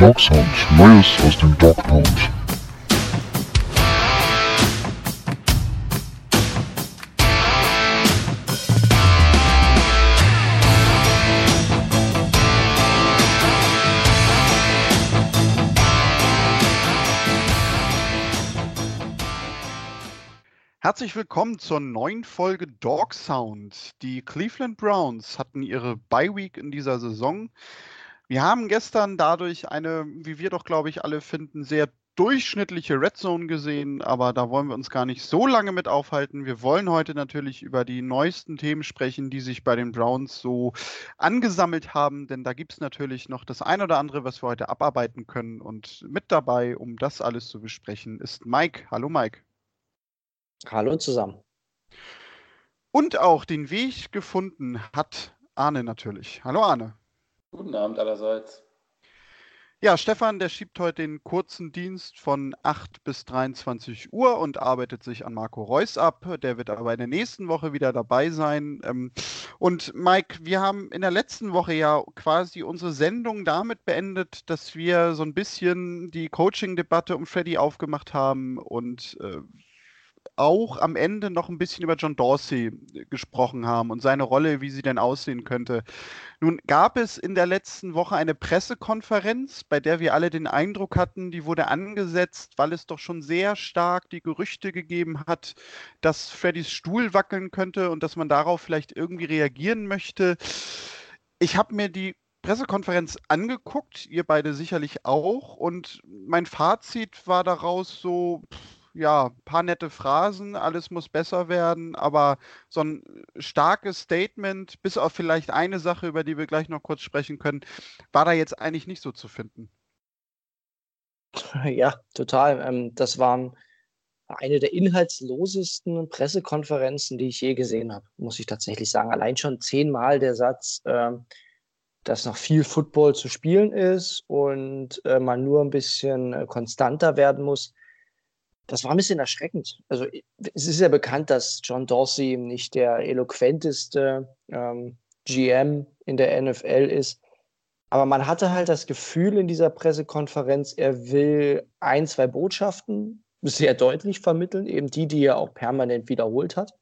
Dog Sound, Neues aus dem Dog Pound. Herzlich willkommen zur neuen Folge Dog Sound. Die Cleveland Browns hatten ihre Bye Week in dieser Saison. Wir haben gestern dadurch eine, wie wir doch glaube ich alle finden, sehr durchschnittliche Red Zone gesehen, aber da wollen wir uns gar nicht so lange mit aufhalten. Wir wollen heute natürlich über die neuesten Themen sprechen, die sich bei den Browns so angesammelt haben, denn da gibt es natürlich noch das ein oder andere, was wir heute abarbeiten können. Und mit dabei, um das alles zu besprechen, ist Mike. Hallo Mike. Hallo zusammen. Und auch den Weg gefunden hat Arne natürlich. Hallo Arne. Guten Abend allerseits. Ja, Stefan, der schiebt heute den kurzen Dienst von 8 bis 23 Uhr und arbeitet sich an Marco Reus ab. Der wird aber in der nächsten Woche wieder dabei sein. Ähm, und Mike, wir haben in der letzten Woche ja quasi unsere Sendung damit beendet, dass wir so ein bisschen die Coaching-Debatte um Freddy aufgemacht haben und äh, auch am Ende noch ein bisschen über John Dorsey gesprochen haben und seine Rolle, wie sie denn aussehen könnte. Nun gab es in der letzten Woche eine Pressekonferenz, bei der wir alle den Eindruck hatten, die wurde angesetzt, weil es doch schon sehr stark die Gerüchte gegeben hat, dass Freddys Stuhl wackeln könnte und dass man darauf vielleicht irgendwie reagieren möchte. Ich habe mir die Pressekonferenz angeguckt, ihr beide sicherlich auch, und mein Fazit war daraus so, pff, ja, paar nette Phrasen, alles muss besser werden, aber so ein starkes Statement, bis auf vielleicht eine Sache, über die wir gleich noch kurz sprechen können, war da jetzt eigentlich nicht so zu finden. Ja, total. Ähm, das waren eine der inhaltslosesten Pressekonferenzen, die ich je gesehen habe, muss ich tatsächlich sagen. Allein schon zehnmal der Satz, äh, dass noch viel Football zu spielen ist und äh, man nur ein bisschen äh, konstanter werden muss das war ein bisschen erschreckend. Also es ist ja bekannt, dass John Dorsey nicht der eloquenteste ähm, GM in der NFL ist. Aber man hatte halt das Gefühl in dieser Pressekonferenz, er will ein, zwei Botschaften sehr deutlich vermitteln, eben die, die er auch permanent wiederholt hat.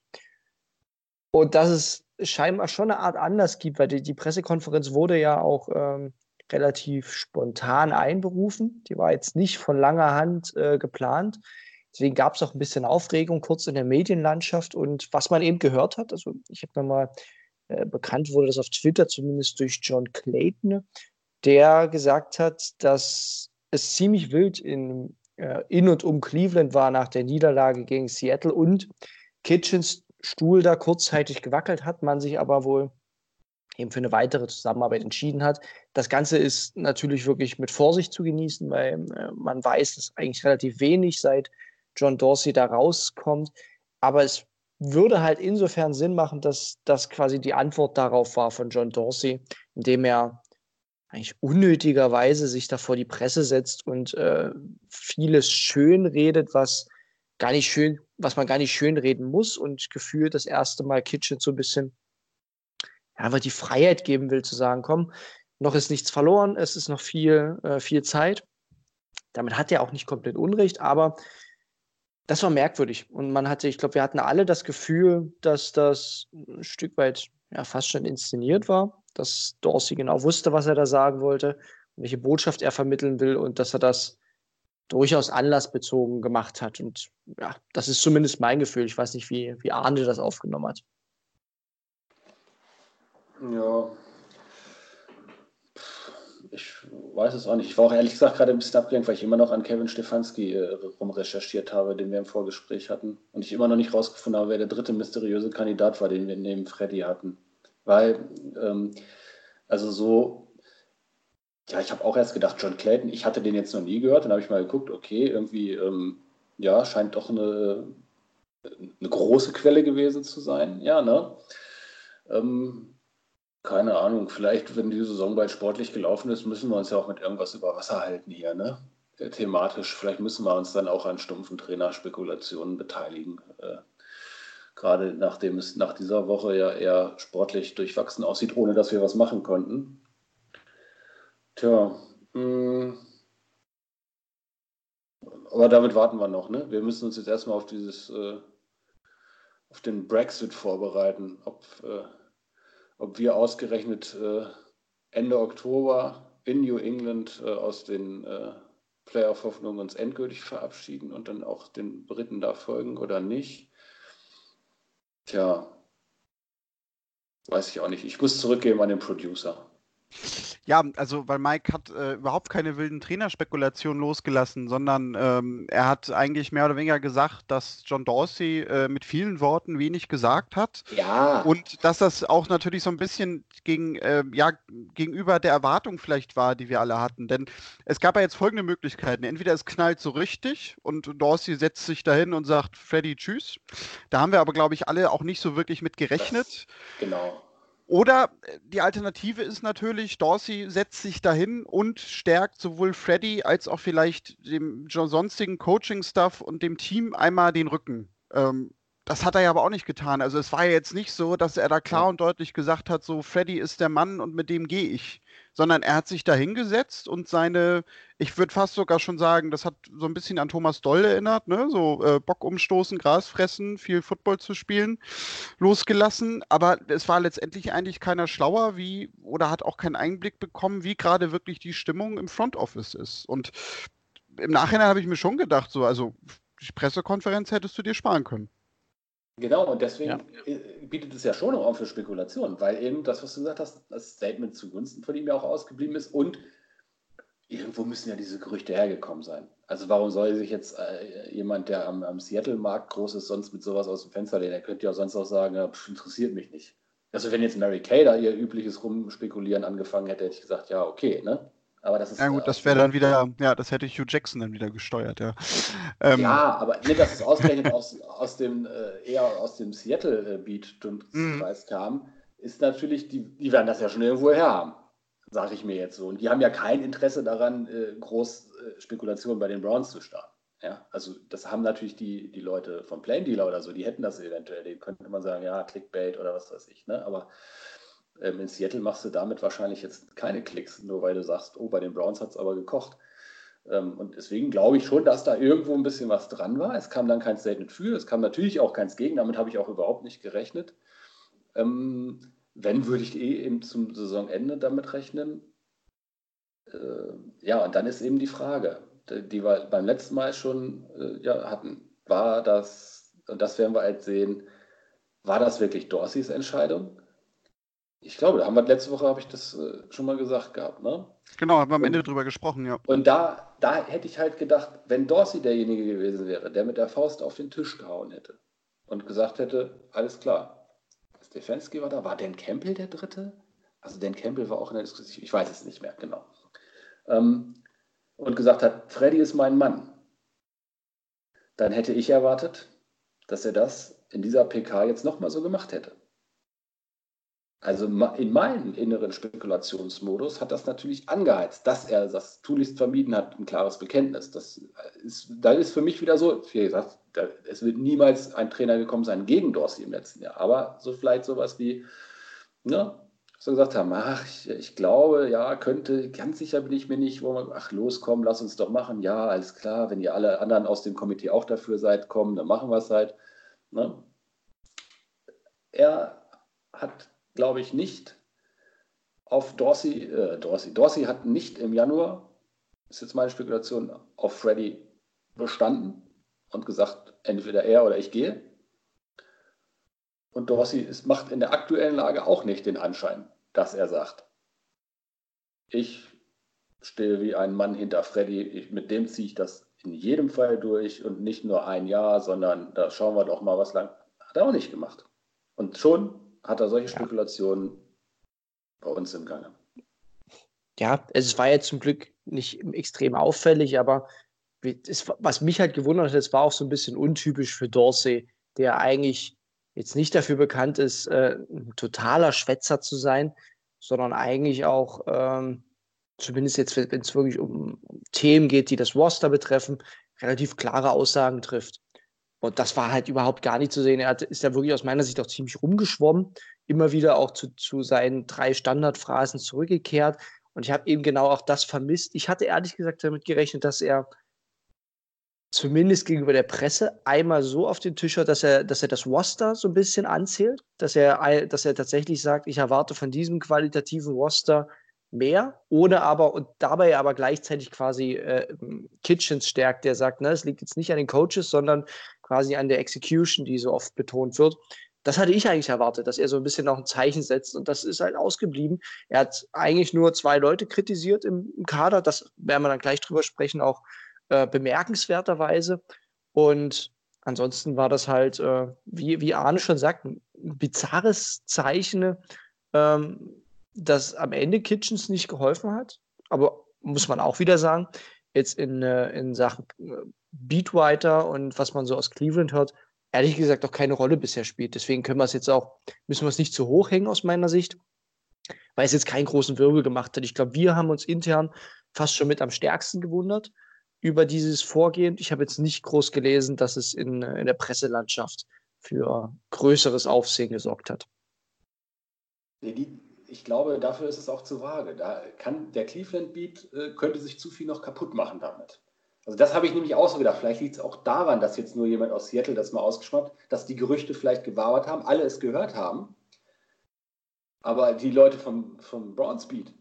Und dass es scheinbar schon eine Art anders gibt, weil die, die Pressekonferenz wurde ja auch ähm, relativ spontan einberufen. Die war jetzt nicht von langer Hand äh, geplant. Deswegen gab es auch ein bisschen Aufregung kurz in der Medienlandschaft und was man eben gehört hat, also ich habe mir mal äh, bekannt wurde das auf Twitter zumindest durch John Clayton, der gesagt hat, dass es ziemlich wild in, äh, in und um Cleveland war nach der Niederlage gegen Seattle und Kitchens Stuhl da kurzzeitig gewackelt hat, man sich aber wohl eben für eine weitere Zusammenarbeit entschieden hat. Das Ganze ist natürlich wirklich mit Vorsicht zu genießen, weil äh, man weiß, dass eigentlich relativ wenig seit John Dorsey da rauskommt. Aber es würde halt insofern Sinn machen, dass das quasi die Antwort darauf war von John Dorsey, indem er eigentlich unnötigerweise sich da vor die Presse setzt und äh, vieles schön redet, was gar nicht schön, was man gar nicht schön reden muss und gefühlt das erste Mal Kitchen so ein bisschen einfach die Freiheit geben will, zu sagen, komm, noch ist nichts verloren, es ist noch viel, äh, viel Zeit. Damit hat er auch nicht komplett Unrecht, aber das war merkwürdig. Und man hatte, ich glaube, wir hatten alle das Gefühl, dass das ein Stück weit ja, fast schon inszeniert war, dass Dorsey genau wusste, was er da sagen wollte, welche Botschaft er vermitteln will und dass er das durchaus anlassbezogen gemacht hat. Und ja, das ist zumindest mein Gefühl. Ich weiß nicht, wie, wie Arne das aufgenommen hat. Ja, ich weiß es auch nicht. Ich war auch ehrlich gesagt gerade ein bisschen abgelenkt, weil ich immer noch an Kevin Stefanski äh, rumrecherchiert habe, den wir im Vorgespräch hatten. Und ich immer noch nicht rausgefunden habe, wer der dritte mysteriöse Kandidat war, den wir neben Freddy hatten. Weil, ähm, also so, ja, ich habe auch erst gedacht, John Clayton, ich hatte den jetzt noch nie gehört. Dann habe ich mal geguckt, okay, irgendwie, ähm, ja, scheint doch eine, eine große Quelle gewesen zu sein. Ja, ne? Ähm, keine Ahnung, vielleicht, wenn die Saison bald sportlich gelaufen ist, müssen wir uns ja auch mit irgendwas über Wasser halten hier, ne? Äh, thematisch. Vielleicht müssen wir uns dann auch an stumpfen Trainerspekulationen beteiligen. Äh, gerade nachdem es nach dieser Woche ja eher sportlich durchwachsen aussieht, ohne dass wir was machen konnten. Tja, mh, hm, aber damit warten wir noch, ne? Wir müssen uns jetzt erstmal auf dieses, äh, auf den Brexit vorbereiten, ob, äh, ob wir ausgerechnet äh, Ende Oktober in New England äh, aus den äh, Playoff-Hoffnungen uns endgültig verabschieden und dann auch den Briten da folgen oder nicht. Tja, weiß ich auch nicht. Ich muss zurückgeben an den Producer. Ja, also weil Mike hat äh, überhaupt keine wilden Trainerspekulationen losgelassen, sondern ähm, er hat eigentlich mehr oder weniger gesagt, dass John Dorsey äh, mit vielen Worten wenig gesagt hat. Ja. Und dass das auch natürlich so ein bisschen gegen, äh, ja, gegenüber der Erwartung vielleicht war, die wir alle hatten. Denn es gab ja jetzt folgende Möglichkeiten. Entweder es knallt so richtig und Dorsey setzt sich dahin und sagt, Freddy, tschüss. Da haben wir aber, glaube ich, alle auch nicht so wirklich mit gerechnet. Das, genau. Oder äh, die Alternative ist natürlich, Dorsey setzt sich dahin und stärkt sowohl Freddy als auch vielleicht dem sonstigen Coaching-Staff und dem Team einmal den Rücken. Ähm, das hat er ja aber auch nicht getan. Also es war ja jetzt nicht so, dass er da klar und deutlich gesagt hat, so Freddy ist der Mann und mit dem gehe ich sondern er hat sich da hingesetzt und seine, ich würde fast sogar schon sagen, das hat so ein bisschen an Thomas Doll erinnert, ne? so äh, Bock umstoßen, Gras fressen, viel Football zu spielen, losgelassen. Aber es war letztendlich eigentlich keiner schlauer, wie oder hat auch keinen Einblick bekommen, wie gerade wirklich die Stimmung im Front Office ist. Und im Nachhinein habe ich mir schon gedacht, so, also die Pressekonferenz hättest du dir sparen können. Genau, und deswegen ja. Äh, bietet es ja schon Raum für Spekulation, weil eben das, was du gesagt hast, das Statement zugunsten von ihm ja auch ausgeblieben ist und irgendwo müssen ja diese Gerüchte hergekommen sein. Also warum soll sich jetzt äh, jemand, der am, am Seattle-Markt groß ist, sonst mit sowas aus dem Fenster lehnen? Der könnte ja sonst auch sagen, ja, pff, interessiert mich nicht. Also wenn jetzt Mary Kay da ihr übliches Rumspekulieren angefangen hätte, hätte ich gesagt, ja, okay, ne? Aber das ist. Ja, gut, das wäre dann wieder, ja, das hätte Hugh Jackson dann wieder gesteuert, ja. Ähm, ja, aber ne, dass es ausgerechnet aus, aus dem, äh, eher aus dem Seattle-Beat-Kreis mm. kam, ist natürlich, die, die werden das ja schon irgendwo her haben, sage ich mir jetzt so. Und die haben ja kein Interesse daran, äh, groß äh, Spekulationen bei den Browns zu starten. Ja, also das haben natürlich die, die Leute von Plain Dealer oder so, die hätten das eventuell, die könnte man sagen, ja, Clickbait oder was weiß ich, ne? Aber ähm, in Seattle machst du damit wahrscheinlich jetzt keine Klicks, nur weil du sagst, oh, bei den Browns hat es aber gekocht. Ähm, und deswegen glaube ich schon, dass da irgendwo ein bisschen was dran war. Es kam dann kein Statement für, es kam natürlich auch keins gegen, damit habe ich auch überhaupt nicht gerechnet. Ähm, wenn, würde ich eh eben zum Saisonende damit rechnen. Äh, ja, und dann ist eben die Frage, die wir beim letzten Mal schon äh, ja, hatten. War das, und das werden wir halt sehen, war das wirklich Dorseys Entscheidung? Ich glaube, da haben wir letzte Woche, habe ich das äh, schon mal gesagt gehabt, ne? Genau, haben wir am Ende drüber gesprochen, ja. Und da, da hätte ich halt gedacht, wenn Dorsey derjenige gewesen wäre, der mit der Faust auf den Tisch gehauen hätte und gesagt hätte, alles klar, Stefanski war da, war Dan Campbell der Dritte? Also Dan Campbell war auch in der Diskussion, ich weiß es nicht mehr, genau. Ähm, und gesagt hat, Freddy ist mein Mann. Dann hätte ich erwartet, dass er das in dieser PK jetzt nochmal so gemacht hätte. Also in meinem inneren Spekulationsmodus hat das natürlich angeheizt, dass er das tunlichst vermieden hat, ein klares Bekenntnis. Das ist, da ist für mich wieder so, wie gesagt, da, es wird niemals ein Trainer gekommen sein gegen Dorsey im letzten Jahr, aber so vielleicht sowas wie, ne, so gesagt haben, ach, ich, ich, glaube, ja, könnte, ganz sicher bin ich mir nicht, wo man, ach, los, komm, lass uns doch machen, ja, alles klar, wenn ihr alle anderen aus dem Komitee auch dafür seid, kommen, dann machen wir es halt. Ne? Er hat glaube ich, nicht auf Dorsey, äh, Dorsey, Dorsey hat nicht im Januar, ist jetzt meine Spekulation, auf Freddy bestanden und gesagt, entweder er oder ich gehe. Und Dorsey ist, macht in der aktuellen Lage auch nicht den Anschein, dass er sagt, ich stehe wie ein Mann hinter Freddy, ich, mit dem ziehe ich das in jedem Fall durch und nicht nur ein Jahr, sondern da schauen wir doch mal, was lang. Hat er auch nicht gemacht. Und schon hat er solche Spekulationen bei uns im Gange. Ja, es war jetzt zum Glück nicht extrem auffällig, aber es, was mich halt gewundert hat, es war auch so ein bisschen untypisch für Dorsey, der eigentlich jetzt nicht dafür bekannt ist, äh, ein totaler Schwätzer zu sein, sondern eigentlich auch, ähm, zumindest jetzt, wenn es wirklich um Themen geht, die das Roster betreffen, relativ klare Aussagen trifft. Und das war halt überhaupt gar nicht zu sehen. Er hat, ist ja wirklich aus meiner Sicht auch ziemlich rumgeschwommen, immer wieder auch zu, zu seinen drei Standardphrasen zurückgekehrt. Und ich habe eben genau auch das vermisst. Ich hatte ehrlich gesagt damit gerechnet, dass er zumindest gegenüber der Presse einmal so auf den Tisch hat, dass er, dass er das Roster so ein bisschen anzählt, dass er, dass er tatsächlich sagt, ich erwarte von diesem qualitativen Roster mehr, ohne aber und dabei aber gleichzeitig quasi äh, Kitchens stärkt, der sagt, ne, es liegt jetzt nicht an den Coaches, sondern quasi an der Execution, die so oft betont wird. Das hatte ich eigentlich erwartet, dass er so ein bisschen noch ein Zeichen setzt und das ist halt ausgeblieben. Er hat eigentlich nur zwei Leute kritisiert im, im Kader, das werden wir dann gleich drüber sprechen, auch äh, bemerkenswerterweise. Und ansonsten war das halt, äh, wie, wie Arne schon sagt, ein bizarres Zeichen, ähm, dass am Ende Kitchens nicht geholfen hat. Aber muss man auch wieder sagen, jetzt in, äh, in Sachen äh, Beatwriter und was man so aus Cleveland hört, ehrlich gesagt auch keine Rolle bisher spielt. Deswegen können wir es jetzt auch, müssen wir es nicht zu hoch hängen aus meiner Sicht, weil es jetzt keinen großen Wirbel gemacht hat. Ich glaube, wir haben uns intern fast schon mit am stärksten gewundert über dieses Vorgehen. Ich habe jetzt nicht groß gelesen, dass es in, in der Presselandschaft für größeres Aufsehen gesorgt hat. Ich glaube, dafür ist es auch zu vage. Da kann der Cleveland Beat äh, könnte sich zu viel noch kaputt machen damit. Also das habe ich nämlich auch so gedacht. Vielleicht liegt es auch daran, dass jetzt nur jemand aus Seattle das mal ausgeschmackt, dass die Gerüchte vielleicht gewabert haben, alle es gehört haben. Aber die Leute vom, vom Browns Beat,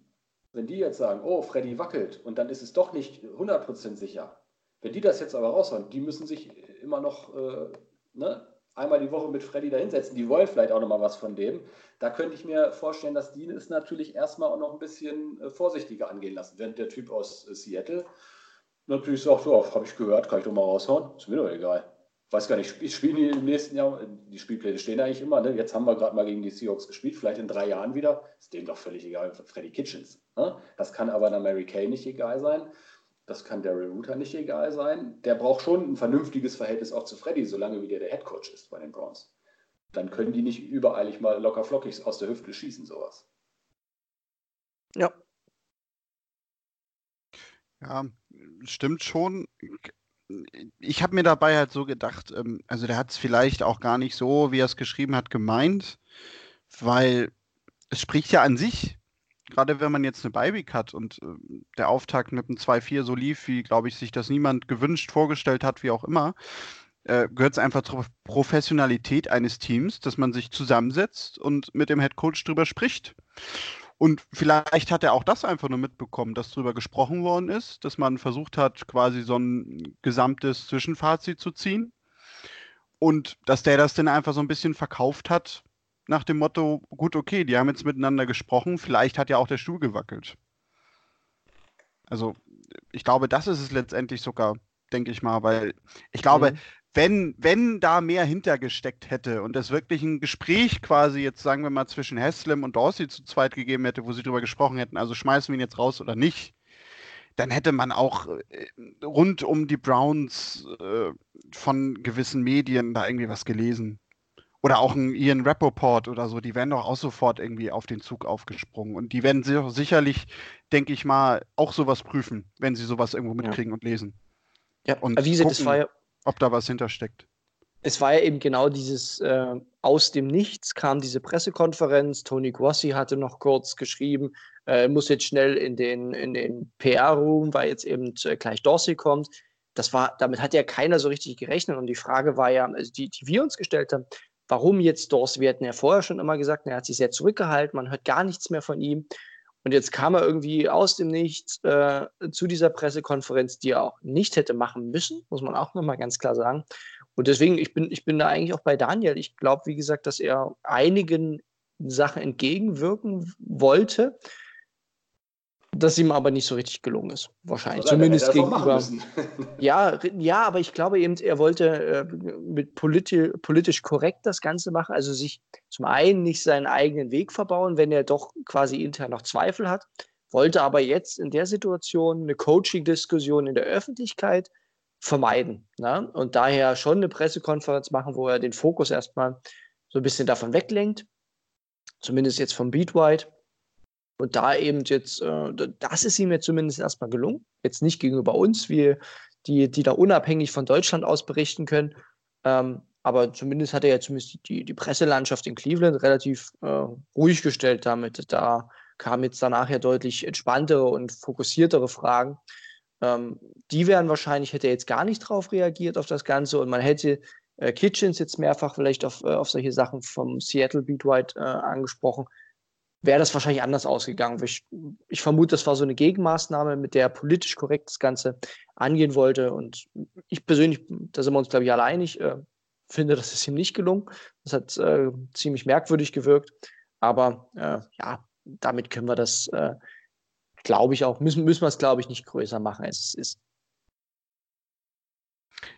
wenn die jetzt sagen, oh, Freddy wackelt und dann ist es doch nicht 100% sicher. Wenn die das jetzt aber raushauen, die müssen sich immer noch äh, ne, einmal die Woche mit Freddy da hinsetzen. Die wollen vielleicht auch noch mal was von dem. Da könnte ich mir vorstellen, dass die es natürlich erstmal auch noch ein bisschen äh, vorsichtiger angehen lassen. Während der Typ aus äh, Seattle natürlich sagt, so, habe ich gehört, kann ich doch mal raushauen. Ist mir doch egal. Weiß gar nicht, spielen die im nächsten Jahr, die Spielpläne stehen eigentlich immer, ne? jetzt haben wir gerade mal gegen die Seahawks gespielt, vielleicht in drei Jahren wieder, ist dem doch völlig egal, Freddy Kitchens. Ne? Das kann aber einer Mary Kay nicht egal sein. Das kann Daryl Ruther nicht egal sein. Der braucht schon ein vernünftiges Verhältnis auch zu Freddy, solange wie der der Headcoach ist bei den Browns. Dann können die nicht übereilig mal locker flockig aus der Hüfte schießen, sowas. Ja. Ja, stimmt schon. Ich habe mir dabei halt so gedacht, ähm, also der hat es vielleicht auch gar nicht so, wie er es geschrieben hat, gemeint, weil es spricht ja an sich gerade wenn man jetzt eine Beiweek hat und äh, der Auftakt mit einem 2-4 so lief, wie, glaube ich, sich das niemand gewünscht, vorgestellt hat, wie auch immer, äh, gehört es einfach zur Professionalität eines Teams, dass man sich zusammensetzt und mit dem Headcoach drüber spricht. Und vielleicht hat er auch das einfach nur mitbekommen, dass drüber gesprochen worden ist, dass man versucht hat, quasi so ein gesamtes Zwischenfazit zu ziehen. Und dass der das dann einfach so ein bisschen verkauft hat, nach dem Motto, gut, okay, die haben jetzt miteinander gesprochen, vielleicht hat ja auch der Stuhl gewackelt. Also, ich glaube, das ist es letztendlich sogar, denke ich mal, weil ich glaube, mhm. wenn, wenn da mehr hintergesteckt hätte und es wirklich ein Gespräch quasi jetzt, sagen wir mal, zwischen Heslem und Dorsey zu zweit gegeben hätte, wo sie drüber gesprochen hätten, also schmeißen wir ihn jetzt raus oder nicht, dann hätte man auch äh, rund um die Browns äh, von gewissen Medien da irgendwie was gelesen. Oder auch ein Ian Rappaport oder so, die wären doch auch sofort irgendwie auf den Zug aufgesprungen. Und die werden sicherlich, denke ich mal, auch sowas prüfen, wenn sie sowas irgendwo mitkriegen ja. und lesen. Ja, und wie gesagt, gucken, ja, ob da was hintersteckt. Es war ja eben genau dieses äh, aus dem Nichts kam diese Pressekonferenz. Tony Grossi hatte noch kurz geschrieben, äh, muss jetzt schnell in den, in den PR-Room, weil jetzt eben äh, gleich Dorsey kommt. Das war, damit hat ja keiner so richtig gerechnet. Und die Frage war ja, also die, die wir uns gestellt haben, Warum jetzt Dors? Wir hatten ja vorher schon immer gesagt, er hat sich sehr zurückgehalten, man hört gar nichts mehr von ihm. Und jetzt kam er irgendwie aus dem Nichts äh, zu dieser Pressekonferenz, die er auch nicht hätte machen müssen, muss man auch nochmal ganz klar sagen. Und deswegen, ich bin, ich bin da eigentlich auch bei Daniel. Ich glaube, wie gesagt, dass er einigen Sachen entgegenwirken wollte, das ihm aber nicht so richtig gelungen ist. Wahrscheinlich. Also, Zumindest gegenüber. ja, ja, aber ich glaube eben, er wollte äh, mit politi politisch korrekt das Ganze machen. Also sich zum einen nicht seinen eigenen Weg verbauen, wenn er doch quasi intern noch Zweifel hat. Wollte aber jetzt in der Situation eine Coaching-Diskussion in der Öffentlichkeit vermeiden. Ne? Und daher schon eine Pressekonferenz machen, wo er den Fokus erstmal so ein bisschen davon weglenkt. Zumindest jetzt vom Beat White und da eben jetzt, äh, das ist ihm jetzt zumindest erstmal gelungen. Jetzt nicht gegenüber uns, wie die, die da unabhängig von Deutschland aus berichten können. Ähm, aber zumindest hat er ja zumindest die, die Presselandschaft in Cleveland relativ äh, ruhig gestellt damit. Da kamen jetzt danach ja deutlich entspanntere und fokussiertere Fragen. Ähm, die wären wahrscheinlich, hätte er jetzt gar nicht drauf reagiert auf das Ganze und man hätte äh, Kitchens jetzt mehrfach vielleicht auf, äh, auf solche Sachen vom Seattle Beat White äh, angesprochen, wäre das wahrscheinlich anders ausgegangen. Ich, ich, vermute, das war so eine Gegenmaßnahme, mit der er politisch korrekt das Ganze angehen wollte. Und ich persönlich, da sind wir uns, glaube ich, alle einig, äh, finde, das ist ihm nicht gelungen. Das hat äh, ziemlich merkwürdig gewirkt. Aber äh, ja, damit können wir das, äh, glaube ich, auch, müssen, müssen wir es, glaube ich, nicht größer machen, als es ist.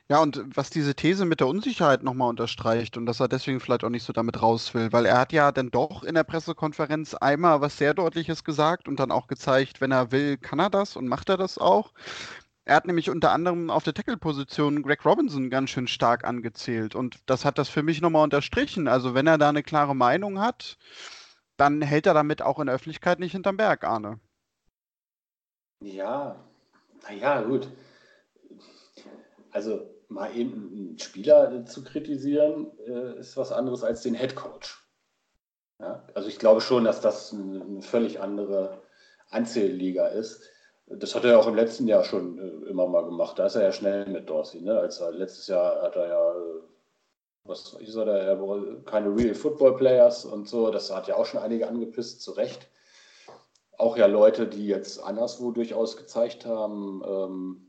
Ja, und was diese These mit der Unsicherheit nochmal unterstreicht und dass er deswegen vielleicht auch nicht so damit raus will, weil er hat ja dann doch in der Pressekonferenz einmal was sehr Deutliches gesagt und dann auch gezeigt, wenn er will, kann er das und macht er das auch. Er hat nämlich unter anderem auf der Tackle-Position Greg Robinson ganz schön stark angezählt und das hat das für mich nochmal unterstrichen. Also wenn er da eine klare Meinung hat, dann hält er damit auch in der Öffentlichkeit nicht hinterm Berg, Arne. Ja, naja, gut. Also mal eben einen Spieler zu kritisieren, äh, ist was anderes als den Head Coach. Ja? Also ich glaube schon, dass das eine völlig andere Anzählliga ist. Das hat er auch im letzten Jahr schon äh, immer mal gemacht. Da ist er ja schnell mit Dorsey. Ne? Als er, letztes Jahr hat er ja, was ich sage, er keine Real Football Players und so. Das hat ja auch schon einige angepisst, zu Recht. Auch ja Leute, die jetzt anderswo durchaus gezeigt haben, ähm,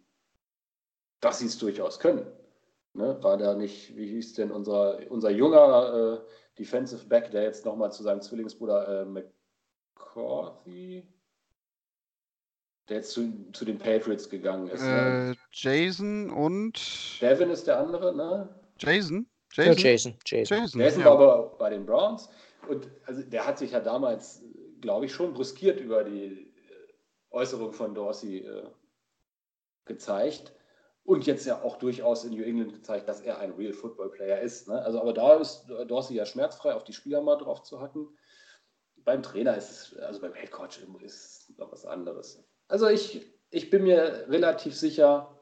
dass sie es durchaus können. Ne? War da nicht, wie hieß denn unser, unser junger äh, Defensive Back, der jetzt nochmal zu seinem Zwillingsbruder äh, McCarthy, der jetzt zu, zu den Patriots gegangen ist. Ne? Äh, Jason und. Devin ist der andere, ne? Jason? Jason? Ja, Jason. Jason. Jason, Jason ja. war aber bei den Browns. Und also der hat sich ja damals, glaube ich, schon brüskiert über die äh, Äußerung von Dorsey äh, gezeigt und jetzt ja auch durchaus in New England gezeigt, dass er ein Real Football Player ist. Ne? Also, aber da ist Dorsey ja schmerzfrei, auf die Spieler mal drauf zu hacken. Beim Trainer ist es, also beim Head Coach ist es noch was anderes. Also ich, ich bin mir relativ sicher,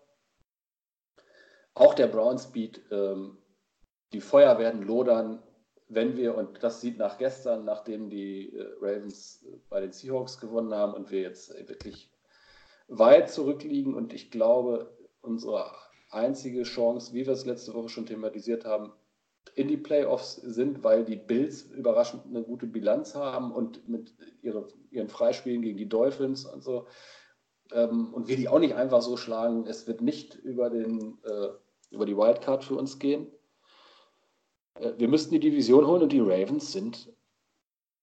auch der Brown Speed, ähm, die Feuer werden lodern, wenn wir, und das sieht nach gestern, nachdem die äh, Ravens äh, bei den Seahawks gewonnen haben und wir jetzt wirklich weit zurückliegen und ich glaube, unsere einzige Chance, wie wir es letzte Woche schon thematisiert haben, in die Playoffs sind, weil die Bills überraschend eine gute Bilanz haben und mit ihre, ihren Freispielen gegen die Dolphins und so. Ähm, und wir die auch nicht einfach so schlagen. Es wird nicht über, den, äh, über die Wildcard für uns gehen. Äh, wir müssten die Division holen und die Ravens sind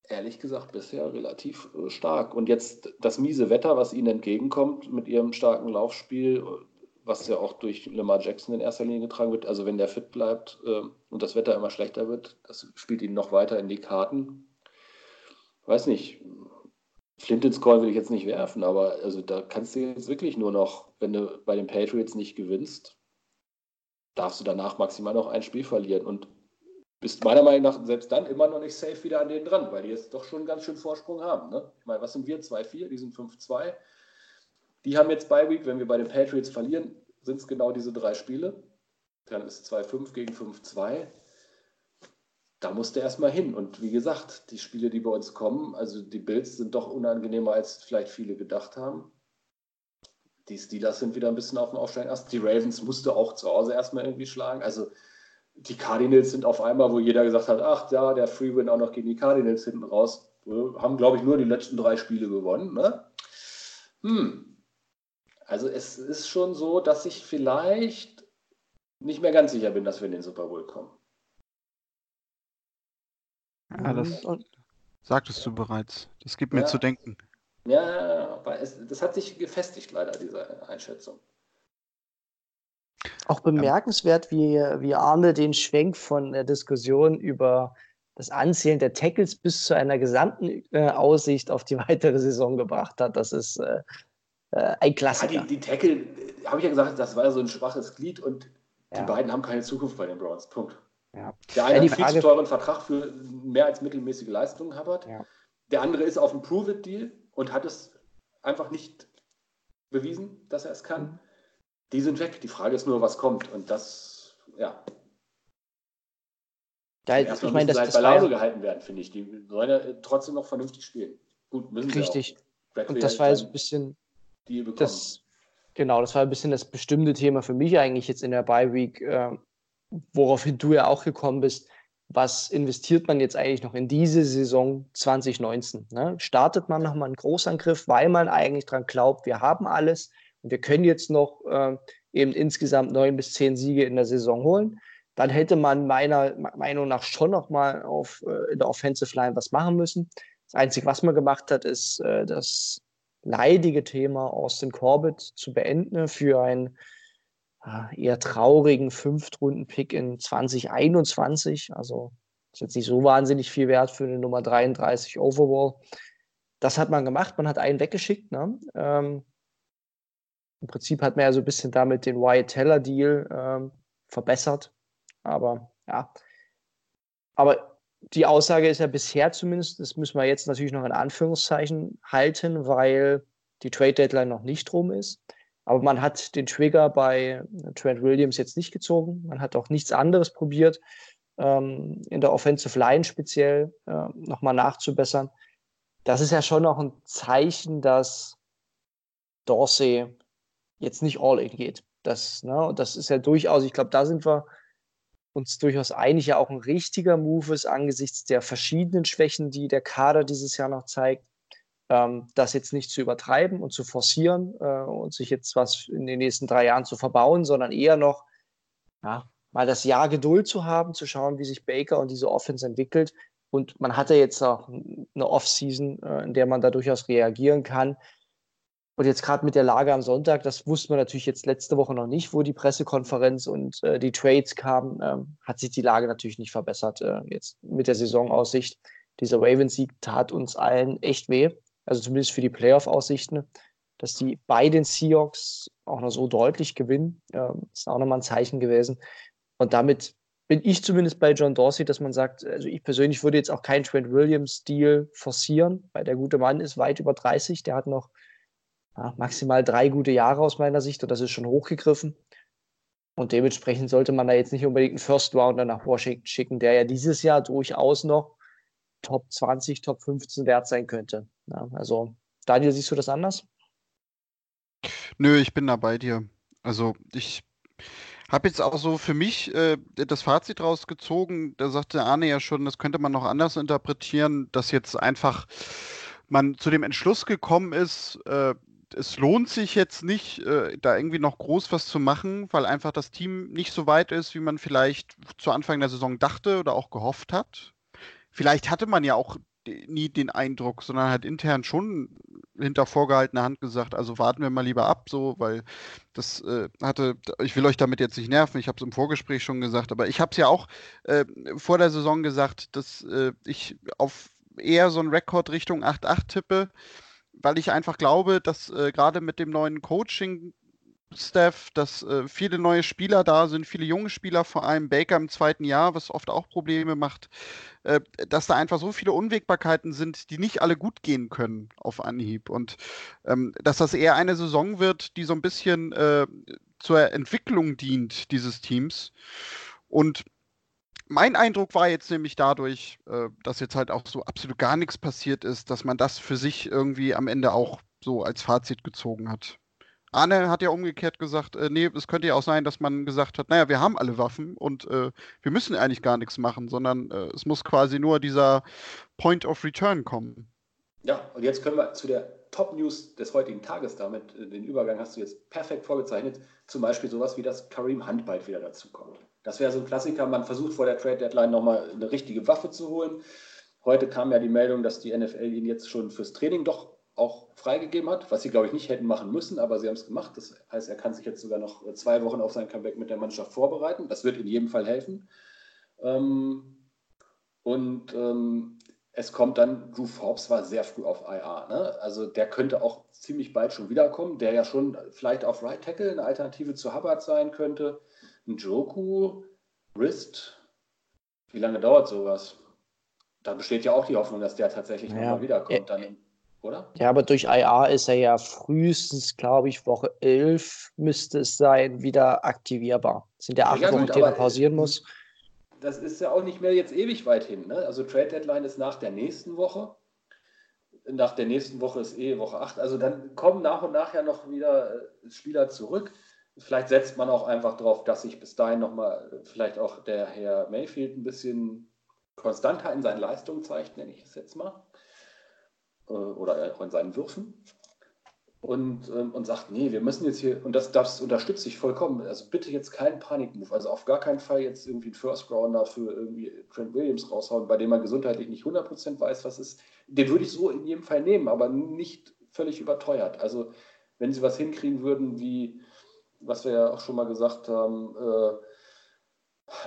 ehrlich gesagt bisher relativ äh, stark. Und jetzt das miese Wetter, was ihnen entgegenkommt mit ihrem starken Laufspiel, was ja auch durch Lamar Jackson in erster Linie getragen wird. Also wenn der fit bleibt äh, und das Wetter immer schlechter wird, das spielt ihn noch weiter in die Karten. Weiß nicht, Flint ins Call will ich jetzt nicht werfen, aber also da kannst du jetzt wirklich nur noch, wenn du bei den Patriots nicht gewinnst, darfst du danach maximal noch ein Spiel verlieren und bist meiner Meinung nach selbst dann immer noch nicht safe wieder an denen dran, weil die jetzt doch schon ganz schön Vorsprung haben. Ne? Ich meine, was sind wir? 2-4, die sind 5-2. Die haben jetzt bei Week, wenn wir bei den Patriots verlieren, sind es genau diese drei Spiele. Dann ist 2-5 gegen 5-2. Da musste erstmal hin. Und wie gesagt, die Spiele, die bei uns kommen, also die Bills sind doch unangenehmer, als vielleicht viele gedacht haben. Die Steelers sind wieder ein bisschen auf dem Aufsteigen. Erst die Ravens musste auch zu Hause erstmal irgendwie schlagen. Also die Cardinals sind auf einmal, wo jeder gesagt hat, ach ja, der Freewin auch noch gegen die Cardinals hinten raus, haben, glaube ich, nur die letzten drei Spiele gewonnen. Ne? Hm, also es ist schon so, dass ich vielleicht nicht mehr ganz sicher bin, dass wir in den Super Bowl kommen. Ja, das und, sagtest du bereits. Das gibt mir ja, zu denken. Ja, aber es, das hat sich gefestigt leider, diese Einschätzung. Auch bemerkenswert, wie, wie Arne den Schwenk von der Diskussion über das Anzählen der Tackles bis zu einer gesamten äh, Aussicht auf die weitere Saison gebracht hat. Das ist äh, äh, ein Klassiker. Ja, die, die Tackle, äh, habe ich ja gesagt, das war so ein schwaches Glied und ja. die beiden haben keine Zukunft bei den Browns. Punkt. Ja. Der eine hat einen viel zu teuren Vertrag für mehr als mittelmäßige Leistungen. Ja. Der andere ist auf einem Prove-It-Deal und hat es einfach nicht bewiesen, dass er es kann. Mhm. Die sind weg. Die Frage ist nur, was kommt. Und das, ja. Da, ich meine, das, halt das bei Laune gehalten werden, finde ich. Die sollen ja trotzdem noch vernünftig spielen. Gut, müssen Richtig. sie auch. Richtig. Und das war ja so ein bisschen Deal bekommen. Das, Genau, das war ein bisschen das bestimmte Thema für mich eigentlich jetzt in der Bye Week, äh, woraufhin du ja auch gekommen bist. Was investiert man jetzt eigentlich noch in diese Saison 2019? Ne? Startet man nochmal einen Großangriff, weil man eigentlich daran glaubt, wir haben alles und wir können jetzt noch äh, eben insgesamt neun bis zehn Siege in der Saison holen? Dann hätte man meiner Meinung nach schon nochmal auf, äh, in der Offensive Line was machen müssen. Das Einzige, was man gemacht hat, ist äh, das leidige Thema Austin Corbett zu beenden für einen äh, eher traurigen Fünftrunden-Pick in 2021. Also ist jetzt nicht so wahnsinnig viel wert für eine Nummer 33 Overall. Das hat man gemacht, man hat einen weggeschickt. Ne? Ähm, Im Prinzip hat man ja so ein bisschen damit den Wyatt Teller-Deal ähm, verbessert. Aber ja. Aber die Aussage ist ja bisher zumindest, das müssen wir jetzt natürlich noch in Anführungszeichen halten, weil die Trade Deadline noch nicht rum ist. Aber man hat den Trigger bei Trent Williams jetzt nicht gezogen. Man hat auch nichts anderes probiert, ähm, in der Offensive Line speziell äh, nochmal nachzubessern. Das ist ja schon noch ein Zeichen, dass Dorsey jetzt nicht all in geht. Das, ne, das ist ja durchaus, ich glaube, da sind wir uns durchaus einig, ja auch ein richtiger Move ist angesichts der verschiedenen Schwächen, die der Kader dieses Jahr noch zeigt, ähm, das jetzt nicht zu übertreiben und zu forcieren äh, und sich jetzt was in den nächsten drei Jahren zu verbauen, sondern eher noch ja, mal das Jahr Geduld zu haben, zu schauen, wie sich Baker und diese Offense entwickelt. Und man hatte jetzt auch eine Off-Season, äh, in der man da durchaus reagieren kann. Und jetzt gerade mit der Lage am Sonntag, das wusste man natürlich jetzt letzte Woche noch nicht, wo die Pressekonferenz und äh, die Trades kamen, ähm, hat sich die Lage natürlich nicht verbessert. Äh, jetzt mit der Saisonaussicht. Dieser Ravens-Sieg tat uns allen echt weh. Also zumindest für die Playoff-Aussichten, dass die bei den Seahawks auch noch so deutlich gewinnen, äh, ist auch nochmal ein Zeichen gewesen. Und damit bin ich zumindest bei John Dorsey, dass man sagt, also ich persönlich würde jetzt auch keinen Trent Williams-Deal forcieren, weil der gute Mann ist weit über 30, der hat noch ja, maximal drei gute Jahre aus meiner Sicht und das ist schon hochgegriffen. Und dementsprechend sollte man da jetzt nicht unbedingt einen First Rounder nach Washington schicken, der ja dieses Jahr durchaus noch Top 20, Top 15 wert sein könnte. Ja, also, Daniel, siehst du das anders? Nö, ich bin da bei dir. Also, ich habe jetzt auch so für mich äh, das Fazit rausgezogen. Da sagte Arne ja schon, das könnte man noch anders interpretieren, dass jetzt einfach man zu dem Entschluss gekommen ist, äh, es lohnt sich jetzt nicht, äh, da irgendwie noch groß was zu machen, weil einfach das Team nicht so weit ist, wie man vielleicht zu Anfang der Saison dachte oder auch gehofft hat. Vielleicht hatte man ja auch nie den Eindruck, sondern hat intern schon hinter vorgehaltener Hand gesagt, also warten wir mal lieber ab, so, weil das äh, hatte, ich will euch damit jetzt nicht nerven, ich habe es im Vorgespräch schon gesagt, aber ich habe es ja auch äh, vor der Saison gesagt, dass äh, ich auf eher so einen Rekord Richtung 8-8 tippe weil ich einfach glaube, dass äh, gerade mit dem neuen Coaching Staff, dass äh, viele neue Spieler da sind, viele junge Spieler, vor allem Baker im zweiten Jahr, was oft auch Probleme macht, äh, dass da einfach so viele Unwägbarkeiten sind, die nicht alle gut gehen können auf Anhieb. Und ähm, dass das eher eine Saison wird, die so ein bisschen äh, zur Entwicklung dient dieses Teams. Und mein Eindruck war jetzt nämlich dadurch, äh, dass jetzt halt auch so absolut gar nichts passiert ist, dass man das für sich irgendwie am Ende auch so als Fazit gezogen hat. Arne hat ja umgekehrt gesagt, äh, nee, es könnte ja auch sein, dass man gesagt hat, naja, wir haben alle Waffen und äh, wir müssen eigentlich gar nichts machen, sondern äh, es muss quasi nur dieser Point of Return kommen. Ja, und jetzt können wir zu der Top-News des heutigen Tages damit, äh, den Übergang hast du jetzt perfekt vorgezeichnet, zum Beispiel sowas wie, dass Kareem Hunt bald wieder dazukommt. Das wäre so ein Klassiker. Man versucht vor der Trade Deadline nochmal eine richtige Waffe zu holen. Heute kam ja die Meldung, dass die NFL ihn jetzt schon fürs Training doch auch freigegeben hat, was sie, glaube ich, nicht hätten machen müssen, aber sie haben es gemacht. Das heißt, er kann sich jetzt sogar noch zwei Wochen auf sein Comeback mit der Mannschaft vorbereiten. Das wird in jedem Fall helfen. Ähm, und ähm, es kommt dann, Drew Forbes war sehr früh auf IR. Ne? Also der könnte auch ziemlich bald schon wiederkommen, der ja schon vielleicht auf Right Tackle eine Alternative zu Hubbard sein könnte. Njoku, Wrist, wie lange dauert sowas? Da besteht ja auch die Hoffnung, dass der tatsächlich ja. nochmal wiederkommt, dann, oder? Ja, aber durch IR ist er ja frühestens, glaube ich, Woche 11 müsste es sein, wieder aktivierbar. Das sind ja acht ja, Wochen, die er pausieren muss. Das ist ja auch nicht mehr jetzt ewig weit hin. Ne? Also Trade Deadline ist nach der nächsten Woche. nach der nächsten Woche ist eh Woche 8. Also dann kommen nach und nach ja noch wieder äh, Spieler zurück. Vielleicht setzt man auch einfach darauf, dass sich bis dahin nochmal vielleicht auch der Herr Mayfield ein bisschen konstanter in seinen Leistungen zeigt, nenne ich es jetzt mal. Äh, oder auch in seinen Würfen und, ähm, und sagt, nee, wir müssen jetzt hier, und das, das unterstütze ich vollkommen, also bitte jetzt keinen Panikmove, also auf gar keinen Fall jetzt irgendwie einen First Rounder für irgendwie Trent Williams raushauen, bei dem man gesundheitlich nicht 100% weiß, was ist. Den würde ich so in jedem Fall nehmen, aber nicht völlig überteuert. Also wenn sie was hinkriegen würden, wie, was wir ja auch schon mal gesagt haben, äh,